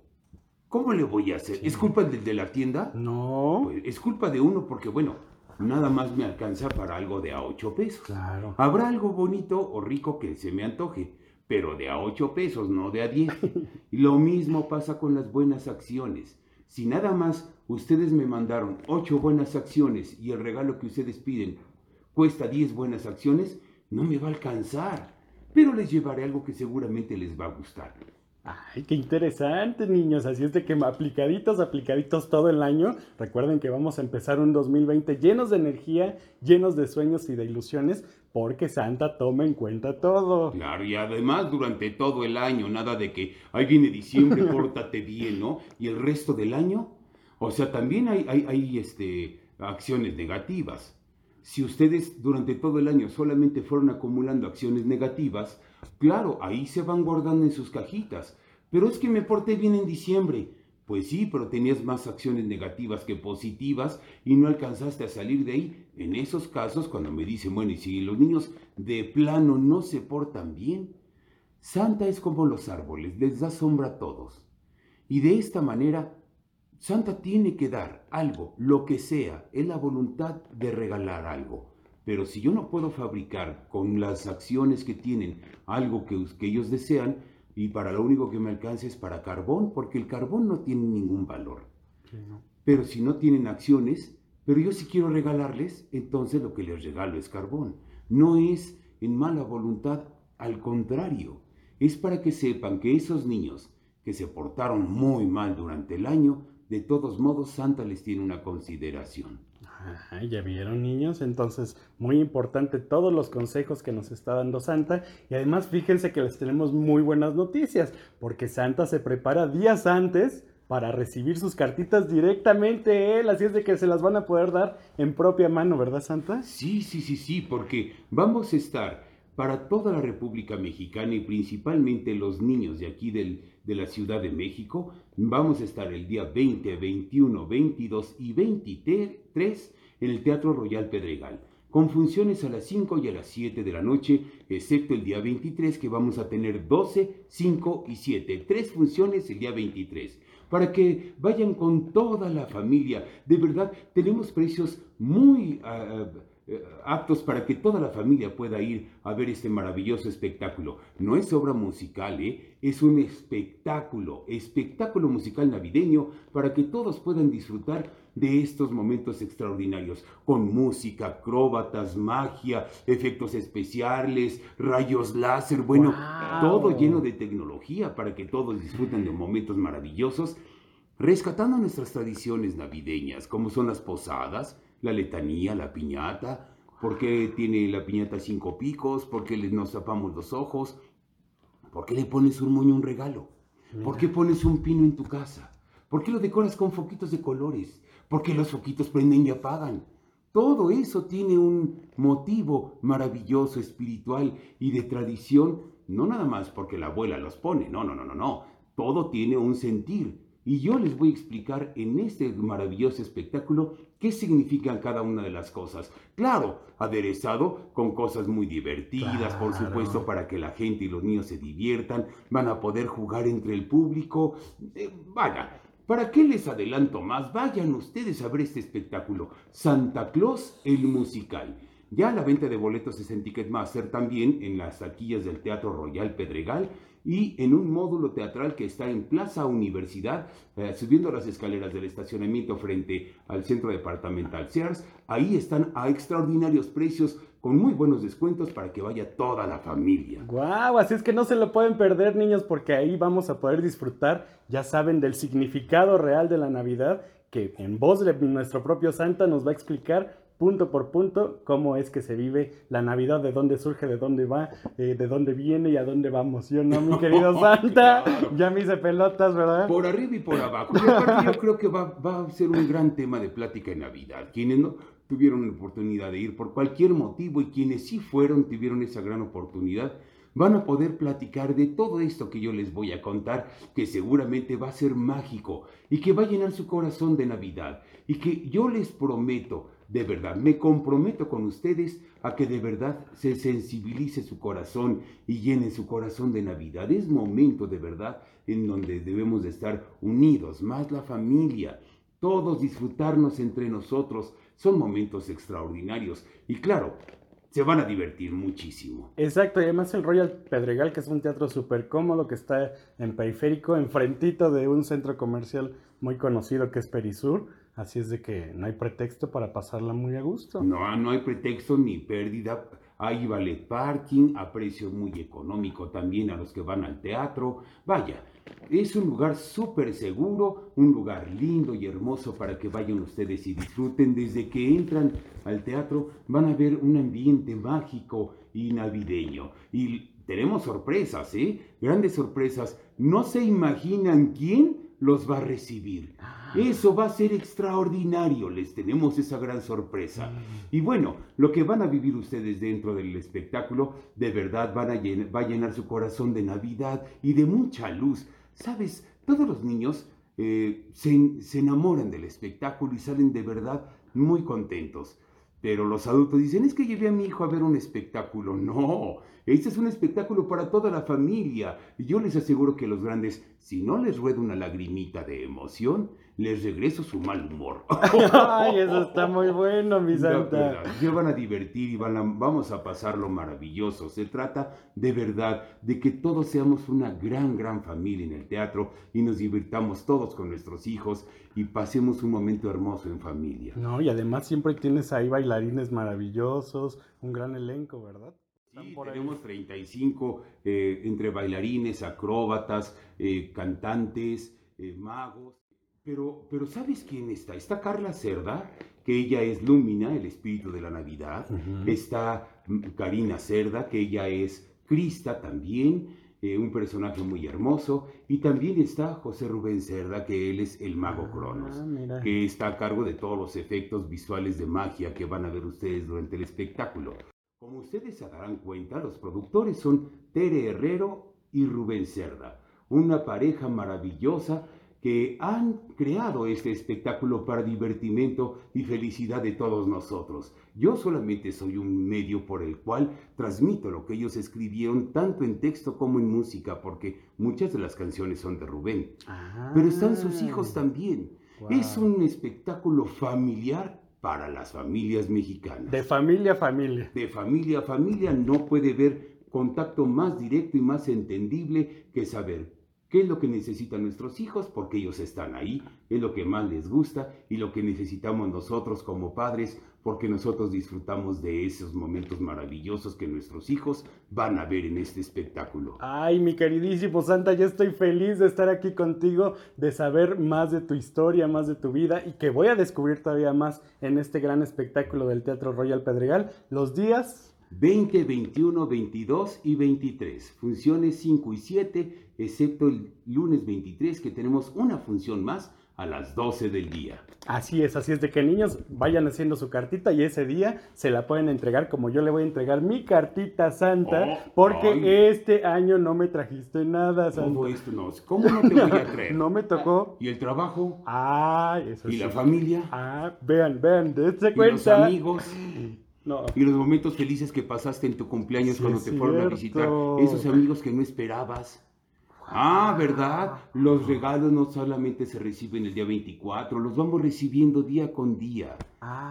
¿Cómo le voy a hacer? ¿Es culpa del de la tienda? No. Pues es culpa de uno porque, bueno, nada más me alcanza para algo de a 8 pesos. Claro. Habrá algo bonito o rico que se me antoje, pero de a 8 pesos, no de a 10. Y lo mismo pasa con las buenas acciones. Si nada más ustedes me mandaron ocho buenas acciones y el regalo que ustedes piden cuesta 10 buenas acciones, no me va a alcanzar. Pero les llevaré algo que seguramente les va a gustar. Ay, qué interesante, niños. Así es de que aplicaditos, aplicaditos todo el año. Recuerden que vamos a empezar un 2020 llenos de energía, llenos de sueños y de ilusiones, porque Santa toma en cuenta todo. Claro, y además durante todo el año, nada de que ahí viene diciembre, pórtate bien, ¿no? Y el resto del año, o sea, también hay, este, acciones negativas. Si ustedes durante todo el año solamente fueron acumulando acciones negativas, Claro, ahí se van guardando en sus cajitas. Pero es que me porté bien en diciembre. Pues sí, pero tenías más acciones negativas que positivas y no alcanzaste a salir de ahí. En esos casos, cuando me dicen, bueno, y si los niños de plano no se portan bien, Santa es como los árboles, les da sombra a todos. Y de esta manera, Santa tiene que dar algo, lo que sea, es la voluntad de regalar algo. Pero si yo no puedo fabricar con las acciones que tienen algo que, ellos desean, y para lo único que me alcance es para carbón, porque el carbón no tiene ningún valor. Pero si no tienen acciones, pero yo si quiero regalarles, entonces lo que les regalo es carbón. No es en mala voluntad, al contrario, es para que sepan que esos niños que se portaron muy mal durante el año, de todos modos Santa les tiene una consideración. Ya vieron niños, entonces muy importante todos los consejos que nos está dando Santa. Y además fíjense que les tenemos muy buenas noticias porque Santa se prepara días antes para recibir sus cartitas directamente él, así es de que se las van a poder dar en propia mano, ¿verdad Santa? Sí, sí, sí, sí, porque vamos a estar para toda la República Mexicana y principalmente los niños de aquí del, de la Ciudad de México. Vamos a estar el día 20, 21, 22 y 23 en el Teatro Royal Pedregal, con funciones a las 5 y a las 7 de la noche, excepto el día 23 que vamos a tener 12, 5 y 7. Tres funciones el día 23 para que vayan con toda la familia. De verdad, tenemos precios muy... Ah, eh, aptos para que toda la familia pueda ir a ver este maravilloso espectáculo. No es obra musical, ¿eh? es un espectáculo, espectáculo musical navideño para que todos puedan disfrutar de estos momentos extraordinarios, con música, acróbatas, magia, efectos especiales, rayos láser, bueno, todo lleno de tecnología para que todos disfruten de momentos maravillosos, rescatando nuestras tradiciones navideñas, como son las posadas, la letanía, la piñata, por qué tiene la piñata cinco picos, por qué nos tapamos los ojos, por qué le pones un moño un regalo, por qué pones un pino en tu casa, por qué lo decoras con foquitos de colores, por qué los foquitos prenden y apagan. Todo eso tiene un motivo maravilloso, espiritual y de tradición, no nada más porque la abuela los pone, no, no, no, no, no. Todo tiene un sentir. Y yo les voy a explicar en este maravilloso espectáculo qué significan cada una de las cosas. Claro, aderezado con cosas muy divertidas, por supuesto, para que la gente y los niños se diviertan, van a poder jugar entre el público. Eh, vaya, ¿para qué les adelanto más? Vayan ustedes a ver este espectáculo, Santa Claus el musical. Ya la venta de boletos es en Ticketmaster también en las taquillas del Teatro Royal Pedregal y en un módulo teatral que está en Plaza Universidad, eh, subiendo las escaleras del estacionamiento frente al centro departamental Sears. Ahí están a extraordinarios precios con muy buenos descuentos para que vaya toda la familia. ¡Guau! Así es que no se lo pueden perder, niños, porque ahí vamos a poder disfrutar, ya saben, del significado real de la Navidad, que en voz de nuestro propio Santa nos va a explicar punto por punto cómo es que se vive la Navidad, de dónde surge, de dónde va, eh, de dónde viene y a dónde vamos. Yo no, mi querido Santa, ya me hice pelotas, ¿verdad? Por arriba y por abajo. Y yo creo que va, va a ser un gran tema de plática en Navidad. Quienes no tuvieron la oportunidad de ir por cualquier motivo y quienes sí fueron, tuvieron esa gran oportunidad, van a poder platicar de todo esto que yo les voy a contar, que seguramente va a ser mágico y que va a llenar su corazón de Navidad y que yo les prometo de verdad. Me comprometo con ustedes a que de verdad se sensibilice su corazón y llene su corazón de Navidad. Es momento de verdad en donde debemos de estar unidos, más la familia, todos disfrutarnos entre nosotros. Son momentos extraordinarios y claro, se van a divertir muchísimo. Exacto, y además el Royal Pedregal, que es un teatro súper cómodo, que está en periférico, enfrentito de un centro comercial muy conocido que es Perisur. Así es de que no hay pretexto para pasarla muy a gusto. No, no hay pretexto ni pérdida. Hay ballet parking a precio muy económico también a los que van al teatro. Vaya, es un lugar súper seguro, un lugar lindo y hermoso para que vayan ustedes y disfruten. Desde que entran al teatro van a ver un ambiente mágico y navideño. Y tenemos sorpresas, ¿eh? Grandes sorpresas. No se imaginan quién los va a recibir. Eso va a ser extraordinario, les tenemos esa gran sorpresa. Y bueno, lo que van a vivir ustedes dentro del espectáculo, de verdad van a va a llenar su corazón de Navidad y de mucha luz. Sabes, todos los niños eh, se, se enamoran del espectáculo y salen de verdad muy contentos. Pero los adultos dicen, es que llevé a mi hijo a ver un espectáculo. No, este es un espectáculo para toda la familia. Y yo les aseguro que los grandes, si no les rueda una lagrimita de emoción, les regreso su mal humor. Ay, eso está muy bueno, mi santa. Se van a divertir y van vamos a pasarlo maravilloso. Se trata de verdad de que todos seamos una gran, gran familia en el teatro y nos divirtamos todos con nuestros hijos y pasemos un momento hermoso en familia. No, y además siempre tienes ahí bailarines maravillosos, un gran elenco, ¿verdad? Sí, tenemos 35 eh, entre bailarines, acróbatas, eh, cantantes, eh, magos. Pero, pero ¿sabes quién está? Está Carla Cerda, que ella es Lúmina, el espíritu de la Navidad. Está mm, Karina Cerda, que ella es Crista también, eh, un personaje muy hermoso. Y también está José Rubén Cerda, que él es el mago ah, Cronos, que está a cargo de todos los efectos visuales de magia que van a ver ustedes durante el espectáculo. Como ustedes se darán cuenta, los productores son Tere Herrero y Rubén Cerda, una pareja maravillosa que han creado este espectáculo para divertimento y felicidad de todos nosotros. Yo solamente soy un medio por el cual transmito lo que ellos escribieron tanto en texto como en música, porque muchas de las canciones son de Rubén. Pero están sus hijos ah. también. Es un espectáculo familiar para las familias mexicanas. De familia a familia. De familia a familia no puede haber contacto más directo y más entendible que saber qué es lo que necesitan nuestros hijos, porque ellos están ahí, es lo que más les gusta y lo que necesitamos nosotros como padres, porque nosotros disfrutamos de esos momentos maravillosos que nuestros hijos van a ver en este espectáculo. Ay, mi queridísimo Santa, yo estoy feliz de estar aquí contigo, de saber más de tu historia, más de tu vida y que voy a descubrir todavía más en este gran espectáculo del Teatro Royal Pedregal. Los días 20, 21, 22 y 23. Funciones 5 y 7, excepto el lunes 23 que tenemos una función más a las 12 del día. Así es, así es de que niños vayan haciendo su cartita y ese día se la pueden entregar como yo le voy a entregar mi cartita santa oh, porque este año no me trajiste nada santa. ¿Cómo esto no? ¿Cómo no te voy a creer? no me tocó. ¿Y el trabajo? Ah, eso ¿Y la familia? Ah, vean, vean, dense cuenta. ¿Y los amigos? Y los momentos felices que pasaste en tu cumpleaños cuando te fueron a visitar, esos amigos que no esperabas. Ah, ¿verdad? Los regalos no solamente se reciben el día 24, los vamos recibiendo día con día.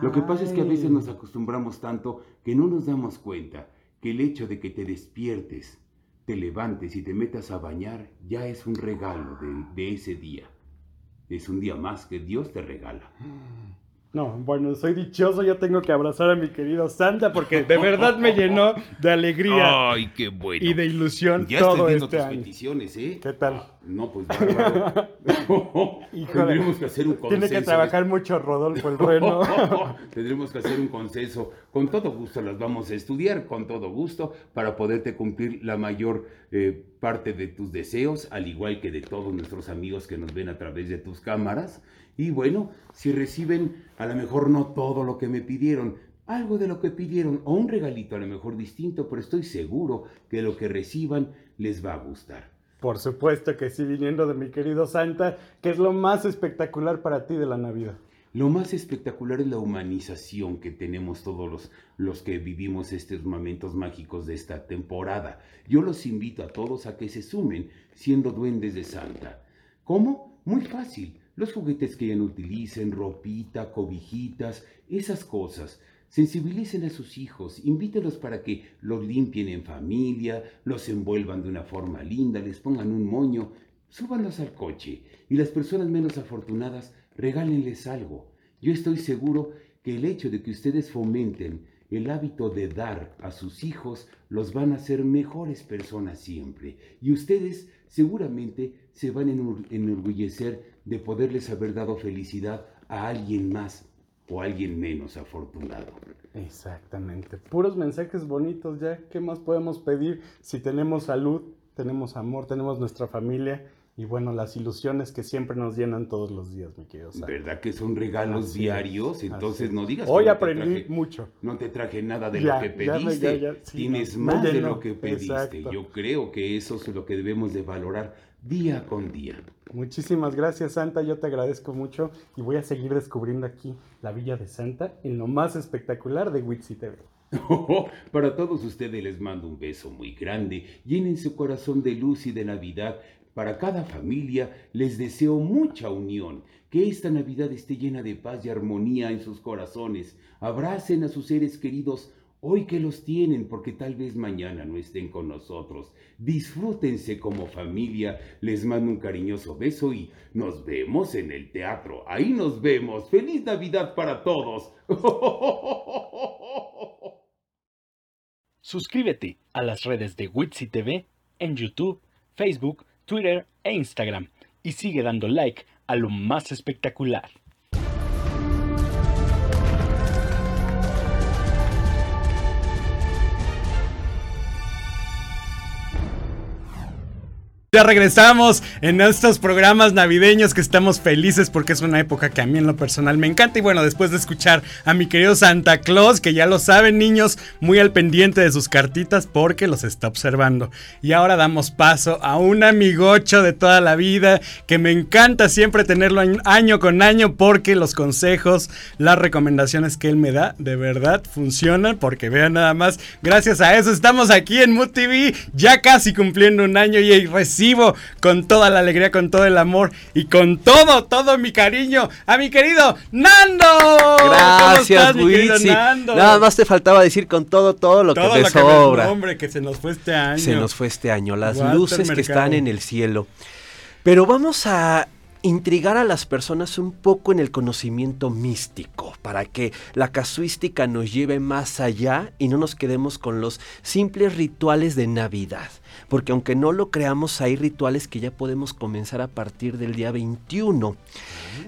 Lo que pasa es que a veces nos acostumbramos tanto que no nos damos cuenta que el hecho de que te despiertes, te levantes y te metas a bañar ya es un regalo de, de ese día. Es un día más que Dios te regala. No, bueno, soy dichoso, yo tengo que abrazar a mi querido Santa porque de verdad me llenó de alegría. Ay, qué bueno. Y de ilusión ya todo estoy viendo este tus peticiones, ¿eh? ¿Qué tal? No, pues bárbaro. Tendremos que hacer un consenso. Tiene que trabajar mucho Rodolfo el Reno. Tendremos que hacer un consenso. Con todo gusto las vamos a estudiar, con todo gusto, para poderte cumplir la mayor eh, parte de tus deseos, al igual que de todos nuestros amigos que nos ven a través de tus cámaras. Y bueno, si reciben a lo mejor no todo lo que me pidieron, algo de lo que pidieron o un regalito a lo mejor distinto, pero estoy seguro que lo que reciban les va a gustar. Por supuesto que sí, viniendo de mi querido Santa, que es lo más espectacular para ti de la Navidad. Lo más espectacular es la humanización que tenemos todos los, los que vivimos estos momentos mágicos de esta temporada. Yo los invito a todos a que se sumen siendo duendes de Santa. ¿Cómo? Muy fácil los juguetes que ya no utilicen, ropita, cobijitas, esas cosas. Sensibilicen a sus hijos, invítenlos para que los limpien en familia, los envuelvan de una forma linda, les pongan un moño. súbanlos al coche y las personas menos afortunadas regálenles algo. Yo estoy seguro que el hecho de que ustedes fomenten el hábito de dar a sus hijos los van a hacer mejores personas siempre. Y ustedes seguramente se van a enorgullecer de poderles haber dado felicidad a alguien más o alguien menos afortunado. Exactamente. Puros mensajes bonitos ya. ¿Qué más podemos pedir si tenemos salud, tenemos amor, tenemos nuestra familia? y bueno, las ilusiones que siempre nos llenan todos los días, mi querido. ¿Verdad que son regalos diarios? Entonces no digas. Hoy aprendí mucho. No te traje nada de lo que pediste. Tienes más de lo que pediste. Yo creo que eso es lo que debemos de valorar día con día. Muchísimas gracias, Santa. Yo te agradezco mucho y voy a seguir descubriendo aquí la Villa de Santa en lo más espectacular de Witsi TV. para todos ustedes les mando un beso muy grande. Llenen su corazón de luz y de Navidad para cada familia les deseo mucha unión, que esta Navidad esté llena de paz y armonía en sus corazones. Abracen a sus seres queridos hoy que los tienen, porque tal vez mañana no estén con nosotros. Disfrútense como familia. Les mando un cariñoso beso y nos vemos en el teatro. Ahí nos vemos. Feliz Navidad para todos. Suscríbete a las redes de Witsi TV en YouTube, Facebook, Twitter e Instagram y sigue dando like a lo más espectacular. Ya regresamos en estos programas navideños que estamos felices porque es una época que a mí en lo personal me encanta. Y bueno, después de escuchar a mi querido Santa Claus, que ya lo saben niños, muy al pendiente de sus cartitas porque los está observando. Y ahora damos paso a un amigocho de toda la vida que me encanta siempre tenerlo año con año porque los consejos, las recomendaciones que él me da de verdad funcionan porque vean nada más, gracias a eso estamos aquí en Mood TV ya casi cumpliendo un año y recién con toda la alegría, con todo el amor y con todo, todo mi cariño a mi querido Nando. Gracias, Witsi. Nada más te faltaba decir con todo, todo lo que te sobra. hombre, que se nos fue este año. Se nos fue este año, las luces que están en el cielo. Pero vamos a intrigar a las personas un poco en el conocimiento místico, para que la casuística nos lleve más allá y no nos quedemos con los simples rituales de Navidad porque aunque no lo creamos, hay rituales que ya podemos comenzar a partir del día 21.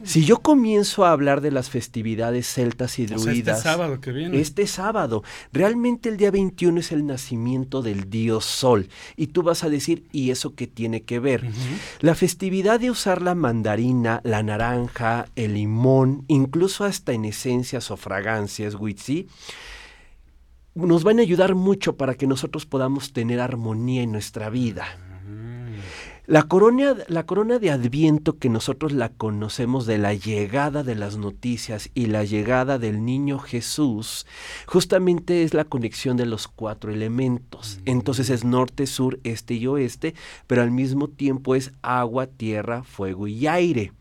Si yo comienzo a hablar de las festividades celtas y druidas, este sábado que viene. Este sábado, realmente el día 21 es el nacimiento del dios Sol. Y tú vas a decir, ¿y eso qué tiene que ver? La festividad de usar la mandarina, la naranja, el limón, incluso hasta en esencias o fragancias, Witsi, nos van a ayudar mucho para que nosotros podamos tener armonía en nuestra vida. La corona, la corona de Adviento que nosotros la conocemos de la llegada de las noticias y la llegada del niño Jesús, justamente es la conexión de los cuatro elementos. Entonces es norte, sur, este y oeste, pero al mismo tiempo es agua, tierra, fuego y aire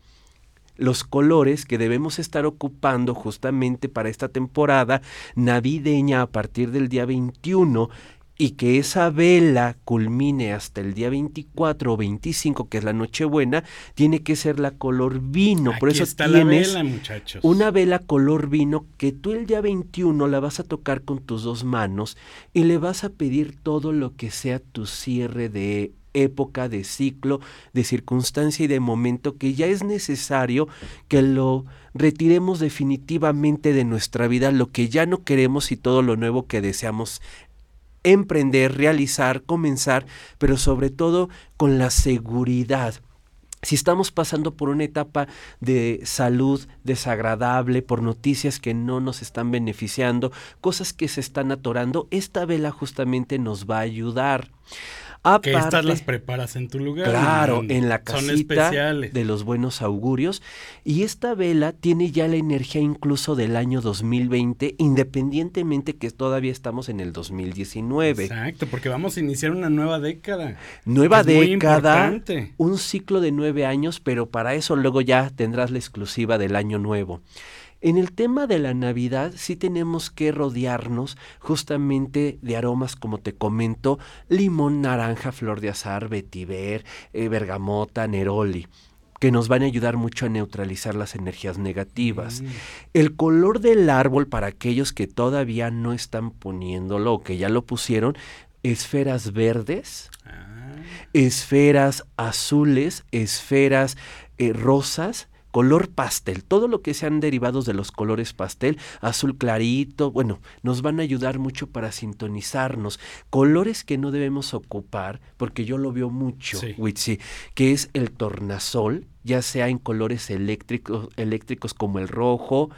los colores que debemos estar ocupando justamente para esta temporada navideña a partir del día 21 y que esa vela culmine hasta el día 24 o 25, que es la Nochebuena, tiene que ser la color vino. Por eso está tienes la vela, muchachos. una vela color vino que tú el día 21 la vas a tocar con tus dos manos y le vas a pedir todo lo que sea tu cierre de época, de ciclo, de circunstancia y de momento que ya es necesario que lo retiremos definitivamente de nuestra vida, lo que ya no queremos y todo lo nuevo que deseamos emprender, realizar, comenzar, pero sobre todo con la seguridad. Si estamos pasando por una etapa de salud desagradable, por noticias que no nos están beneficiando, cosas que se están atorando, esta vela justamente nos va a ayudar que estas las preparas en tu lugar. Claro, en, la casita de los buenos augurios. Y esta vela tiene ya la energía incluso del año 2020, independientemente que todavía estamos en el 2019. Exacto, porque vamos a iniciar una nueva década. Nueva década, un ciclo de nueve años, pero para eso luego ya tendrás la exclusiva del año nuevo. En el tema de la Navidad sí tenemos que rodearnos justamente de aromas como te comento, limón, naranja, flor de azar, vetiver, eh, bergamota, neroli que nos van a ayudar mucho a neutralizar las energías negativas. Mm. El color del árbol, para aquellos que todavía no están poniéndolo o que ya lo pusieron, esferas verdes, Ah, esferas azules, esferas eh, rosas, color pastel, todo lo que sean derivados de los colores pastel, azul clarito, bueno, nos van a ayudar mucho para sintonizarnos. Colores que no debemos ocupar, porque yo lo veo mucho, Sí. Witsi, que es el tornasol, ya sea en colores eléctricos, eléctricos como el rojo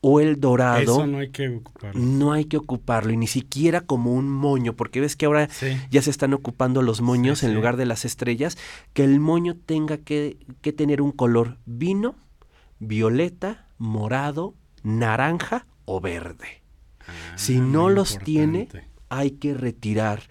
o el dorado. Eso no hay que ocuparlo. No hay que ocuparlo y ni siquiera como un moño, porque ves que ahora Sí. ya se están ocupando los moños Sí, en sí. lugar de las estrellas, que el moño tenga que, que tener un color vino, violeta, morado, naranja o verde. si Ah, no muy los tiene, hay que retirar,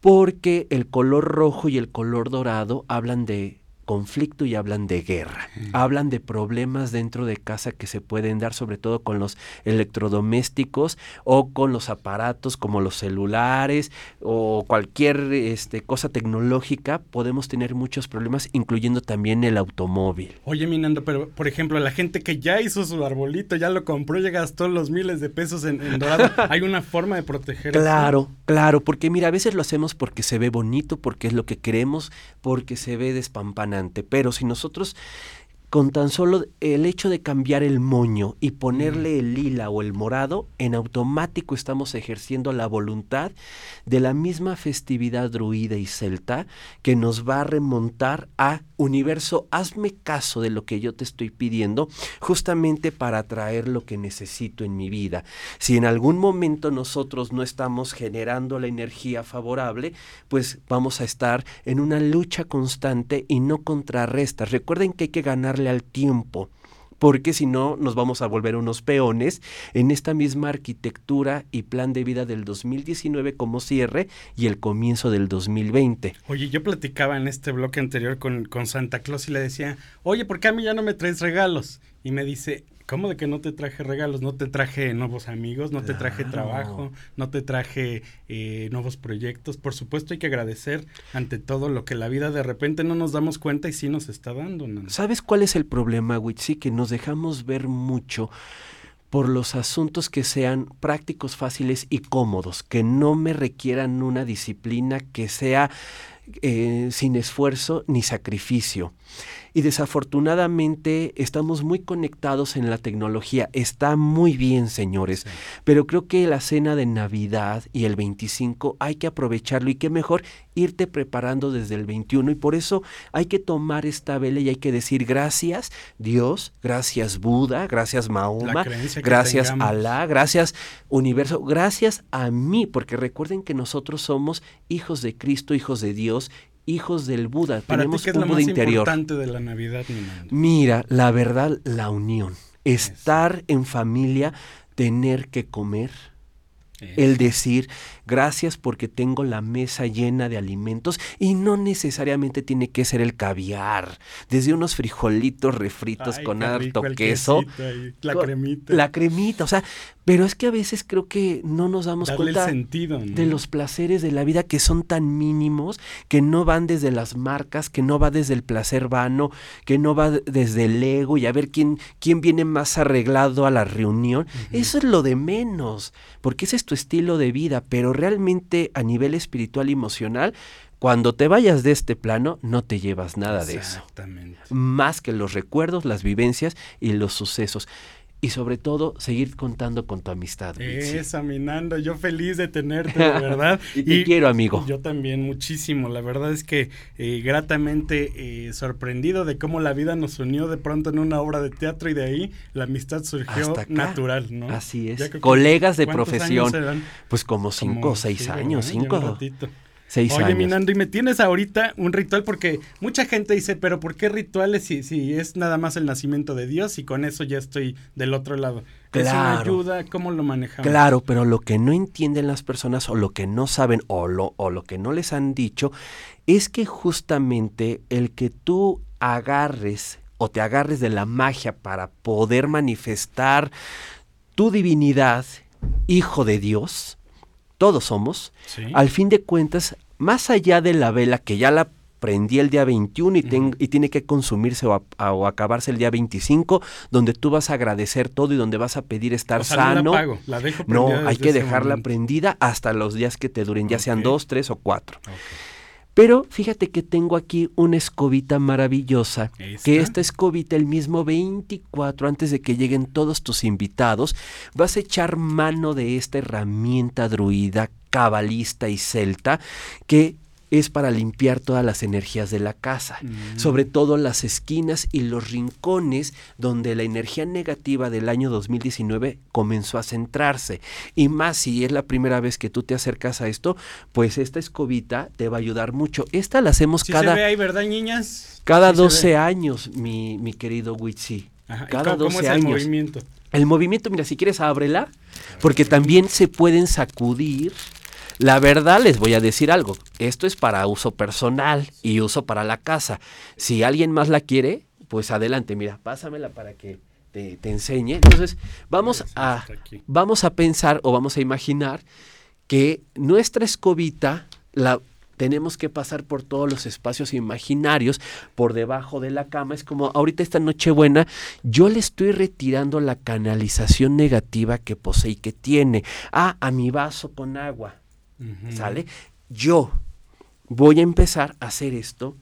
porque el color rojo y el color dorado hablan de conflicto y hablan de guerra, hablan de problemas dentro de casa que se pueden dar sobre todo con los electrodomésticos o con los aparatos como los celulares o cualquier este, cosa tecnológica, podemos tener muchos problemas incluyendo también el automóvil. Oye, Minando, pero por ejemplo, la gente que ya hizo su arbolito, ya lo compró, ya gastó los miles de pesos en, en dorado, ¿hay una forma de proteger eso? Claro, claro, porque mira, a veces lo hacemos porque se ve bonito, porque es lo que queremos, porque se ve pero si nosotros con tan solo el hecho de cambiar el moño y ponerle el lila o el morado, en automático estamos ejerciendo la voluntad de la misma festividad druida y celta que nos va a remontar a universo, hazme caso de lo que yo te estoy pidiendo, justamente para traer lo que necesito en mi vida. Si en algún momento nosotros no estamos generando la energía favorable, pues vamos a estar en una lucha constante y no contrarrestas. Recuerden que hay que ganarle al tiempo porque si no nos vamos a volver unos peones en esta misma arquitectura y plan de vida del 2019 como cierre y el comienzo del 2020. Oye, yo platicaba en este bloque anterior con, con Santa Claus y le decía, oye, ¿por qué a mí ya no me traes regalos? Y me dice, ¿cómo de que no te traje regalos? No te traje nuevos amigos, no te traje trabajo, no te traje eh, nuevos proyectos. Por supuesto hay que agradecer ante todo lo que la vida de repente no nos damos cuenta y sí nos está dando. ¿Sabes cuál es el problema, Witsi? Que nos dejamos ver mucho por los asuntos que sean prácticos, fáciles y cómodos, que no me requieran una disciplina que sea eh, sin esfuerzo ni sacrificio. Y desafortunadamente estamos muy conectados en la tecnología. Está muy bien, señores. Sí. Pero creo que la cena de Navidad y el 25 hay que aprovecharlo y qué mejor irte preparando desde el 21 y por eso hay que tomar esta vela y hay que decir gracias Dios, gracias Buda, gracias Mahoma, gracias tengamos. Alá, gracias universo, gracias a mí, porque recuerden que nosotros somos hijos de Cristo, hijos de Dios, hijos del Buda, Para ti, tenemos ¿qué es un lo Buda más interior. importante de la Navidad, mi? Mira, la verdad, la unión. Estar en familia, tener que comer, el decir gracias porque tengo la mesa llena de alimentos y no necesariamente tiene que ser el caviar, desde unos frijolitos refritos Ay, con harto queso, ahí, la con- cremita. la cremita, o sea, pero es que a veces creo que no nos damos Darle cuenta sentido, ¿no? de los placeres de la vida que son tan mínimos, que no van desde las marcas, que no va desde el placer vano, que no va de- desde el ego y a ver quién, quién viene más arreglado a la reunión. Eso es lo de menos, porque ese es tu estilo de vida, pero realmente a nivel espiritual y emocional, cuando te vayas de este plano, no te llevas nada de eso Exactamente. más que los recuerdos, las vivencias y los sucesos. Y sobre todo, seguir contando con tu amistad. Esa, mi Nando, yo feliz de tenerte, de verdad. Y te quiero, amigo. Yo también, muchísimo. La verdad es que eh, gratamente eh, sorprendido de cómo la vida nos unió de pronto en una obra de teatro y de ahí la amistad surgió Hasta acá. natural, ¿no? Así es. Colegas de ¿cuántos profesión. Pues como cinco o seis sí, años. Ya cinco, un ratito. Seis Oye, años. mi Nando, y me tienes ahorita un ritual porque mucha gente dice, pero ¿por qué rituales si, si es nada más el nacimiento de Dios y con eso ya estoy del otro lado? ¿Es una Claro. ayuda? ¿Cómo lo manejamos? Claro, pero lo que no entienden las personas o lo que no saben o lo, o lo que no les han dicho es que justamente el que tú agarres o te agarres de la magia para poder manifestar tu divinidad, hijo de Dios, todos somos, Sí. al fin de cuentas, más allá de la vela que ya la prendí el día 21 y, ten- y tiene que consumirse o, a- a- o acabarse el día 25, donde tú vas a agradecer todo y donde vas a pedir estar O sea, no la sano. apago, la dejo No, hay que dejarla momento. prendida hasta los días que te duren, ya sean dos, tres o cuatro. Pero fíjate que tengo aquí una escobita maravillosa, ¿Esta? que esta escobita el mismo 24, antes de que lleguen todos tus invitados, vas a echar mano de esta herramienta druida, cabalista y celta, que es para limpiar todas las energías de la casa, Mm. sobre todo las esquinas y los rincones donde la energía negativa del año 2019 comenzó a centrarse. Y más si es la primera vez que tú te acercas a esto, pues esta escobita te va a ayudar mucho. Esta la hacemos Sí cada, se ve ahí, ¿verdad, niñas? cada Sí se 12 ve. años, mi, mi querido Witsi. Ajá, ¿y Cada ¿Cómo, 12 cómo es el movimiento? El movimiento, mira, si quieres ábrela, porque también se pueden sacudir. La verdad, les voy a decir algo. Esto es para uso personal y uso para la casa. Si alguien más la quiere, pues adelante. Mira, pásamela para que te, te enseñe. Entonces, vamos a, vamos a pensar o vamos a imaginar que nuestra escobita la tenemos que pasar por todos los espacios imaginarios, por debajo de la cama. Es como ahorita esta Nochebuena, yo le estoy retirando la canalización negativa que posee y que tiene. Ah, a mi vaso con agua. ¿Sale? Yo voy a empezar a hacer esto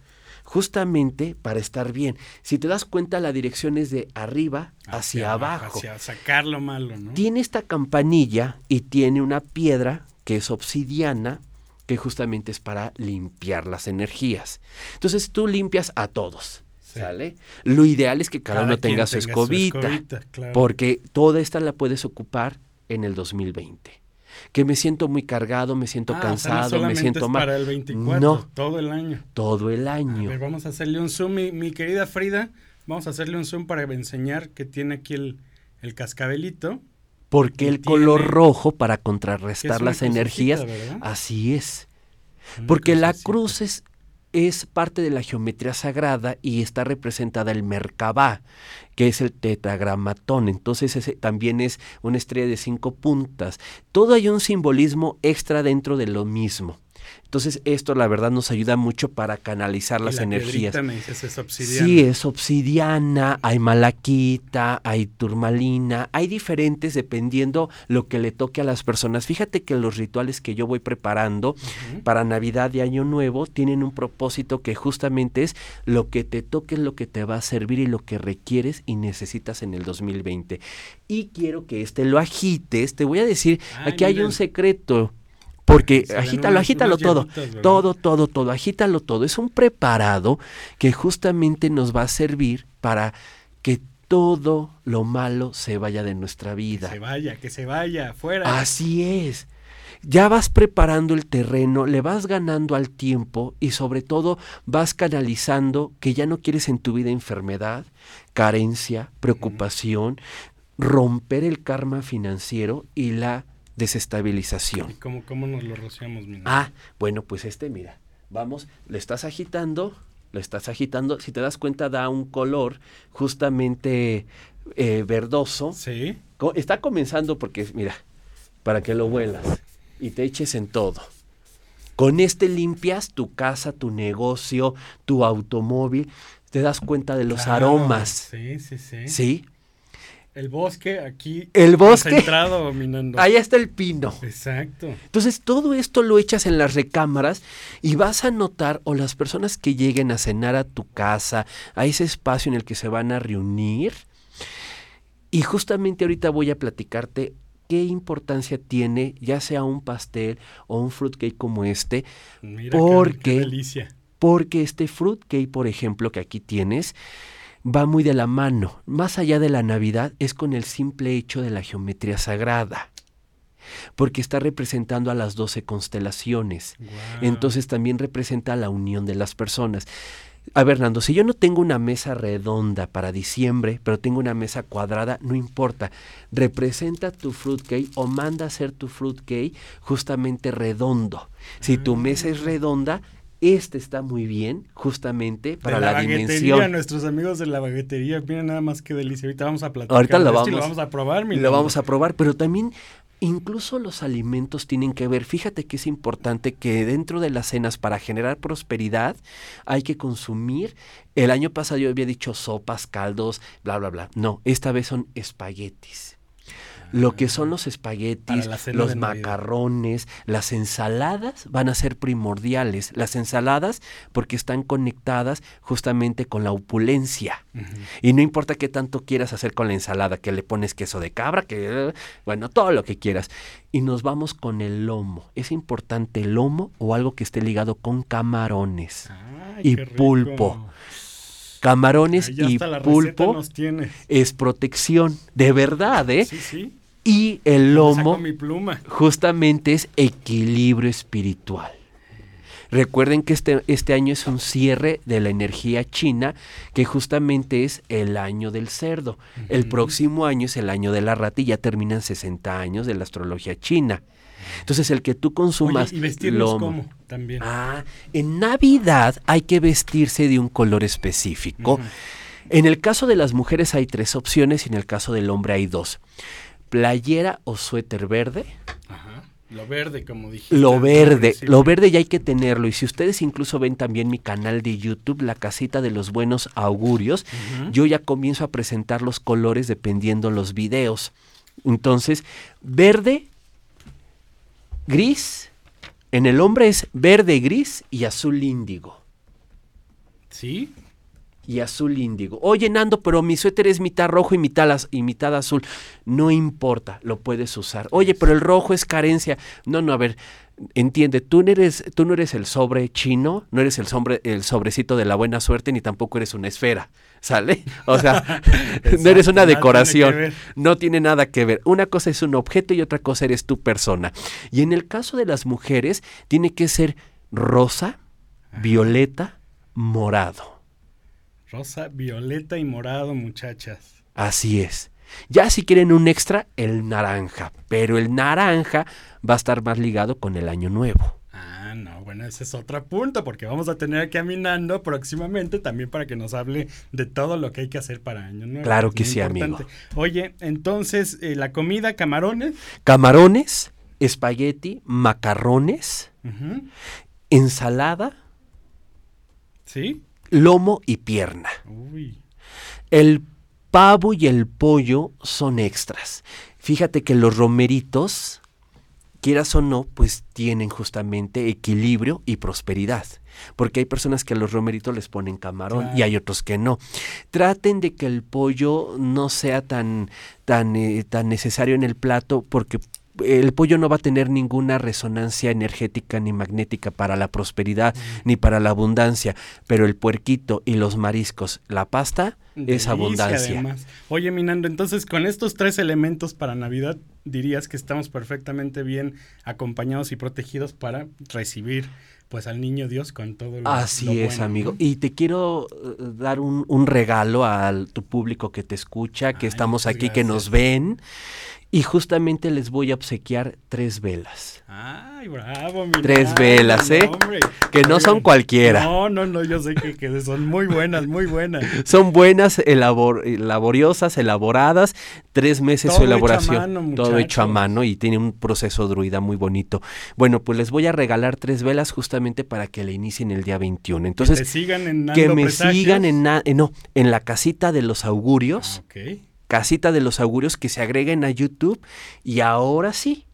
justamente para estar bien. Si te das cuenta, la dirección es de arriba hacia, abajo. Hacia sacar lo malo, ¿no? Tiene esta campanilla y tiene una piedra que es obsidiana, que justamente es para limpiar las energías. Entonces tú limpias a todos. Sí. ¿Sale? Lo ideal es que cada, Cada uno tenga su tenga su escobita, escobita, claro. porque toda esta la puedes ocupar en el 2020. Que me siento muy cargado, me siento Ah, o sea, no cansado, me siento es mal. para el 24, No, todo el año. todo el A año. ver, vamos a hacerle un zoom, mi, mi querida Frida. Vamos a hacerle un zoom para enseñar que tiene aquí el, el cascabelito. Porque el color rojo para contrarrestar las energías, así es. Una Porque la crucecita. cruz es, es parte de la geometría sagrada y está representada el Merkabah, que es el tetragramatón. Entonces ese también es una estrella de cinco puntas. Todo hay un simbolismo extra dentro de lo mismo. Entonces esto la verdad nos ayuda mucho para canalizar Y las la energías. piedrita me dices es obsidiana. Sí, es obsidiana, hay malaquita, hay turmalina, hay diferentes dependiendo lo que le toque a las personas. Fíjate que los rituales que yo voy preparando para Navidad y Año Nuevo tienen un propósito que justamente es lo que te toque lo que te va a servir y lo que requieres y necesitas en el 2020. Y quiero que este lo agites, te voy a decir, Ay, aquí hay un secreto. Porque Se agítalo, agítalo todo. Todo, todo, todo. Agítalo todo. Es un preparado que justamente nos va a servir para que todo lo malo se vaya de nuestra Que vida. se vaya, que se vaya, fuera. Así es. Ya vas preparando el terreno, le vas ganando al tiempo y sobre todo vas canalizando que ya no quieres en tu vida enfermedad, carencia, preocupación, romper el karma financiero y la ¿Y desestabilización. cómo, cómo nos lo rociamos, Ah, bueno, pues este, mira, vamos, le estás agitando, le estás agitando, si te das cuenta da un color justamente eh, verdoso. Sí. Está comenzando porque, mira, para que lo huelas y te eches en todo. Con este limpias tu casa, tu negocio, tu automóvil, te das cuenta de los Claro, aromas. Sí, sí, sí. ¿Sí? El bosque aquí. El bosque. Concentrado dominando. Ahí está el pino. Exacto. Entonces todo esto lo echas en las recámaras y vas a notar, o las personas que lleguen a cenar a tu casa, a ese espacio en el que se van a reunir, y justamente ahorita voy a platicarte qué importancia tiene ya sea un pastel o un fruitcake como este, Mira qué- Porque- qué delicia. porque este fruitcake, por ejemplo, que aquí tienes, va muy de la mano. Más allá de la Navidad, es con el simple hecho de la geometría sagrada. Porque está representando a las doce constelaciones. Entonces también representa la unión de las personas. A ver, Nando, si yo no tengo una mesa redonda para diciembre, pero tengo una mesa cuadrada, no importa. Representa tu fruitcake o manda a hacer tu fruitcake justamente redondo. Si tu mesa es redonda, Este está muy bien, justamente para de la, la, dimensión. nuestros amigos de la baguetería, miren nada más que delicia. Ahorita vamos a platicar. Ahorita lo vamos, y lo vamos a probar, mi Lo vamos a probar, pero también incluso los alimentos tienen que ver. Fíjate que es importante que dentro de las cenas para generar prosperidad hay que consumir. El año pasado yo había dicho sopas, caldos, bla, bla, bla. No, esta vez son espaguetis. Lo que son los espaguetis, los macarrones, las ensaladas van a ser primordiales. Las ensaladas porque están conectadas justamente con la opulencia. Y no importa qué tanto quieras hacer con la ensalada, que le pones queso de cabra, que bueno, todo lo que quieras. Y nos vamos con el lomo. Es importante el lomo o algo que esté ligado con camarones. Ay, Y pulpo. Camarones y pulpo nos tiene. es protección, de verdad, ¿eh? Sí, sí. Y el lomo mi pluma. justamente es equilibrio espiritual. Recuerden que este, este año es un cierre de la energía china, que justamente es el año del cerdo. El próximo año es el año de la rata y ya terminan 60 años de la astrología china. Entonces, el que tú consumas Oye, y vestirnos lomo- como también. Ah, en Navidad hay que vestirse de un color específico. En el caso de las mujeres hay tres opciones y en el caso del hombre hay dos. Playera o suéter verde. Ajá. Lo verde, como dijiste. Lo verde, lo verde ya hay que tenerlo. Y si ustedes incluso ven también mi canal de YouTube, La Casita de los Buenos Augurios, yo ya comienzo a presentar los colores dependiendo los videos. Entonces, verde, gris, en el hombre es verde, gris y azul índigo. Sí. Y azul índigo. Oye, Nando, pero mi suéter es mitad rojo y mitad, az- y mitad azul. No importa, lo puedes usar. Oye, pero el rojo es carencia. No, no, a ver, entiende, tú no eres, tú no eres el sobre chino, no eres el, sobre, el sobrecito de la buena suerte, ni tampoco eres una esfera, ¿sale? O sea, no eres una tiene decoración. ver. No tiene nada que ver. Una cosa es un objeto y otra cosa eres tu persona. Y en el caso de las mujeres, tiene que ser rosa, violeta, morado. Rosa, violeta y morado, muchachas. Así es. Ya si quieren un extra, el naranja. Pero el naranja va a estar más ligado con el año nuevo. Ah, no, bueno, ese es otro punto, porque vamos a tener aquí a Minando próximamente también para que nos hable de todo lo que hay que hacer para Año Nuevo. Claro que sí, amigo. Oye, entonces, eh, la comida, camarones. Camarones, espagueti, macarrones, ensalada, ¿Sí? Lomo y pierna. Uy. El pavo y el pollo son extras. Fíjate que los romeritos, quieras o no, pues tienen justamente equilibrio y prosperidad. Porque hay personas que a los romeritos les ponen camarón y hay otros que no. Traten de que el pollo no sea tan, tan, eh, tan necesario en el plato porque el pollo no va a tener ninguna resonancia energética ni magnética para la prosperidad ni para la abundancia, pero el puerquito y los mariscos, la pasta, es abundancia. además. Oye, Minando, entonces con estos tres elementos para Navidad, dirías que estamos perfectamente bien acompañados y protegidos para recibir pues al niño Dios con todo lo Así lo es, bueno, amigo. ¿no? Y te quiero eh, dar un, un regalo a tu público que te escucha, que Ay, estamos aquí, que nos ven. Y justamente les voy a obsequiar tres velas. Ay, bravo, mi Tres velas, ¿eh? hombre. Que no son cualquiera. No, no, no, yo sé que, que son muy buenas, muy buenas. Son buenas, elabor- eh, laboriosas, elaboradas, tres meses Todo su hecho a elaboración. mano, todo hecho a mano y tiene un proceso druida muy bonito. Bueno, pues les voy a regalar tres velas justamente para que le inicien el día 21. Entonces, que sigan en que me Presagios. sigan en, eh, no, en la casita de los Ah, augurios. ok. Casita de los augurios que se agreguen a YouTube y ahora sí,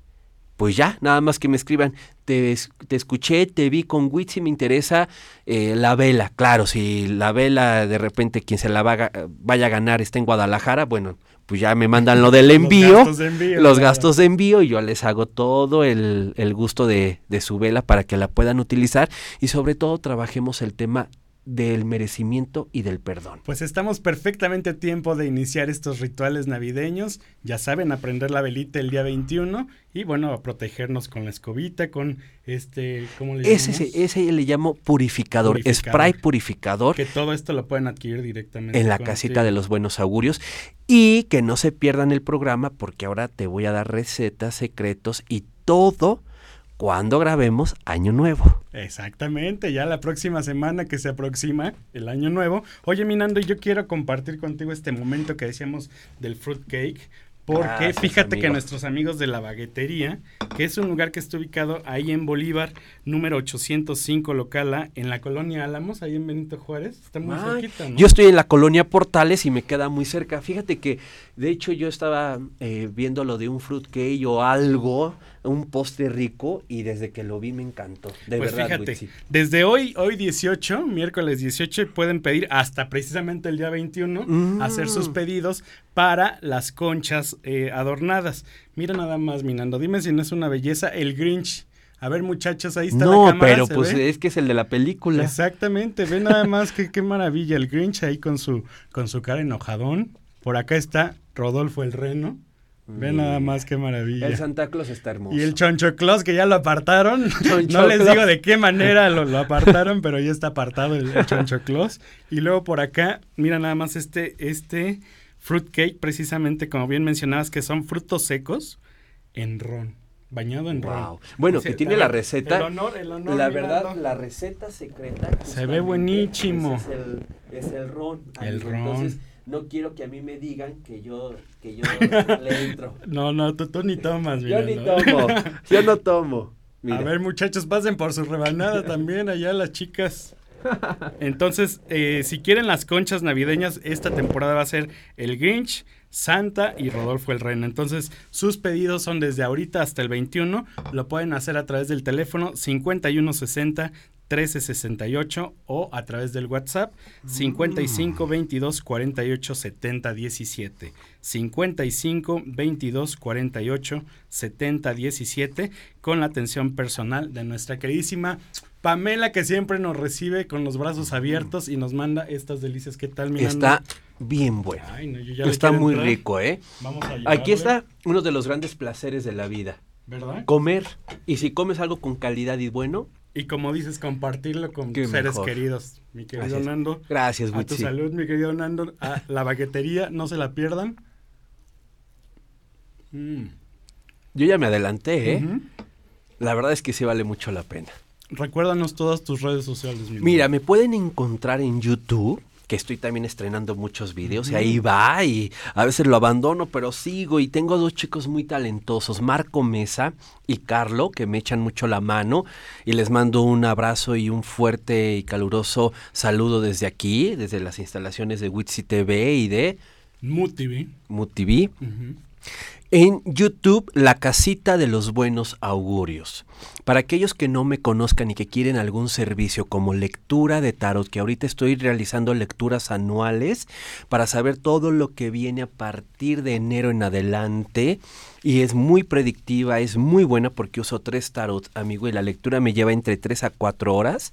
pues ya, nada más que me escriban, te, te escuché, te vi con Witz y me interesa eh, la vela. Claro, si la vela de repente quien se la va a vaya a ganar está en Guadalajara, bueno, pues ya me mandan lo del Los envío. gastos de envío, los claro. gastos de envío y yo les hago todo el, el gusto de, de su vela para que la puedan utilizar y sobre todo trabajemos el tema del merecimiento y del perdón. Pues estamos perfectamente a tiempo de iniciar estos rituales navideños. Ya saben, aprender la velita el día 21 y bueno, a protegernos con la escobita, con este, ¿cómo le Ese, llamamos? se- ese le llamo purificador, Purificador. spray purificador Que todo esto lo pueden adquirir directamente. en la casita de los buenos augurios y que no se pierdan el programa porque ahora te voy a dar recetas, secretos y todo cuando grabemos Año Nuevo. Exactamente, ya la próxima semana que se aproxima el año nuevo. Oye, Minando, yo quiero compartir contigo este momento que decíamos del fruitcake. Porque Gracias, fíjate que nuestros amigos de la baguetería, que es un lugar que está ubicado ahí en Bolívar, número 805 local A, en la colonia Álamos, ahí en Benito Juárez, está muy Ay, cerquita, ¿no? Yo estoy en la colonia Portales y me queda muy cerca. Fíjate que, de hecho, yo estaba eh, viendo lo de un fruitcake o algo, un postre rico, y desde que lo vi me encantó. De pues verdad, fíjate, desde hoy, hoy 18, miércoles 18, pueden pedir hasta precisamente el día 21, Mm. hacer sus pedidos para las conchas eh, adornadas. Mira nada más, Minando, dime si no es una belleza el Grinch. A ver, muchachos, ahí está No, la cámara. pero ¿se pues ve? es que es el de la película. Exactamente, ve nada más que qué maravilla el Grinch ahí con su con su cara enojadón. Por acá está Rodolfo el Reno. Ve nada más qué maravilla. El Santa Claus está hermoso. Y el Choncho Claus que ya lo apartaron. Choncho no les digo de qué manera lo, lo apartaron, pero ya está apartado el, el Choncho Claus. Y luego por acá, mira nada más este, este fruit cake, precisamente como bien mencionabas, que son frutos secos en ron, bañado en ron. Wow. Bueno, que tiene la receta. El honor, el honor, la verdad, la receta secreta. Se ve buenísimo. es, el, es el ron. El ron. No quiero que a mí me digan que yo, que yo le entro. No, no, tú, tú ni tomas, Yo ni tomo. Yo no tomo. Mira. A ver, muchachos, pasen por su rebanada también allá las chicas. Entonces, eh, si quieren las conchas navideñas, esta temporada va a ser el Grinch, Santa y Rodolfo el Reno. Entonces, sus pedidos son desde ahorita hasta el 21. Lo pueden hacer a través del teléfono 5160 1368 o a través del WhatsApp 55 22 48 70 17. 55 22 48 70 17 con la atención personal de nuestra queridísima Pamela que siempre nos recibe con los brazos abiertos y nos manda estas delicias. ¿Qué tal, Miranda? Está bien bueno. Ay, no, yo ya Está muy entrar. rico, ¿eh? Vamos a Aquí está uno de los grandes placeres de la vida. ¿Verdad? Comer. Y si comes algo con calidad y bueno, Y como dices, compartirlo con Qué seres mejor. queridos. Mi querido es. Nando. gracias, A tu salud, mi querido Nando. A la baguetería, no se la pierdan. Mm. Yo ya me adelanté, ¿eh? La verdad es que sí vale mucho la pena. Recuérdanos todas tus redes sociales. mi Mira, me pueden encontrar en YouTube, que estoy también estrenando muchos videos, y ahí va, y a veces lo abandono, pero sigo, y tengo dos chicos muy talentosos, Marco Mesa y Carlo, que me echan mucho la mano, y les mando un abrazo y un fuerte y caluroso saludo desde aquí, desde las instalaciones de Witsi TV y de Mood TV. MUTV. Ujú. En YouTube, La Casita de los Buenos Augurios. Para aquellos que no me conozcan y que quieren algún servicio como lectura de tarot, que ahorita estoy realizando lecturas anuales para saber todo lo que viene a partir de enero en adelante. Y es muy predictiva, es muy buena porque uso tres tarot, amigo, y la lectura me lleva entre 3 a 4 horas.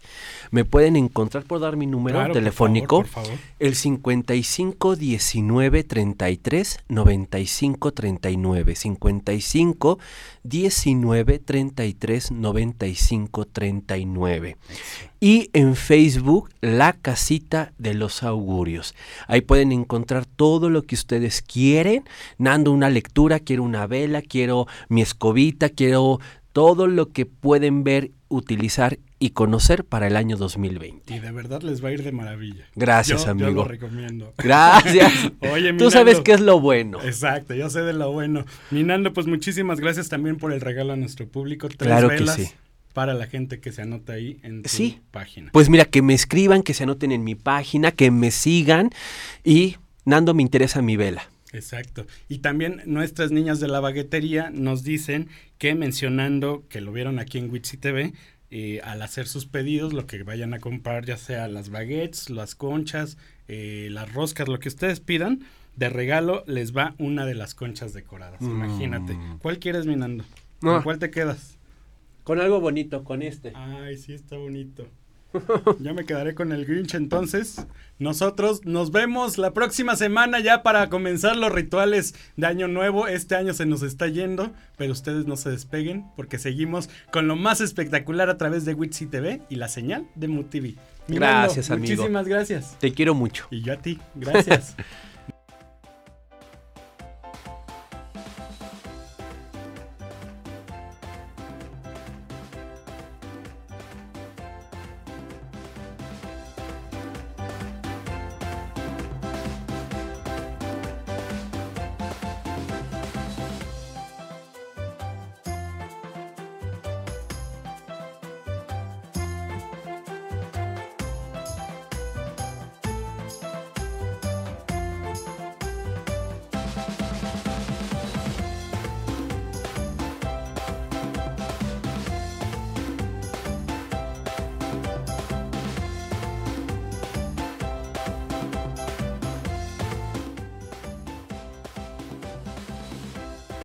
Me pueden encontrar por dar mi número Claro, por telefónico. favor, por favor. El 55 19 33 95 39. 55 19 33 95 39. Y en Facebook, La Casita de los Augurios. Ahí pueden encontrar todo lo que ustedes quieren. Nando una lectura, quiero una vela, quiero mi escobita, quiero todo lo que pueden ver, utilizar y conocer para el año 2020. Y de verdad les va a ir de maravilla. Gracias, Yo- amigo. Yo lo recomiendo. Gracias. Oye, Tú sabes qué es lo bueno. Exacto, yo sé de lo bueno. Minando, pues muchísimas gracias también por el regalo a nuestro público. Tres Claro que velas sí. para la gente que se anota ahí en tu Sí. página. Pues mira, que me escriban, que se anoten en mi página, que me sigan y Nando me interesa mi vela. Exacto. Y también nuestras niñas de la baguetería nos dicen que mencionando que lo vieron aquí en Witsi TV, eh, al hacer sus pedidos, lo que vayan a comprar, ya sea las baguettes, las conchas, eh, las roscas, lo que ustedes pidan, de regalo les va una de las conchas decoradas. Mm. Imagínate. ¿Cuál quieres, Minando? ¿Con Ah. cuál te quedas? Con algo bonito, con este. Ay, sí, está bonito. Ya me quedaré con el Grinch entonces. Nosotros nos vemos la próxima semana ya para comenzar los rituales de Año Nuevo. Este año se nos está yendo, pero ustedes no se despeguen porque seguimos con lo más espectacular a través de Witsi TV y la señal de MUTV. Gracias, amigo. Muchísimas gracias. Te quiero mucho. Y yo a ti, gracias.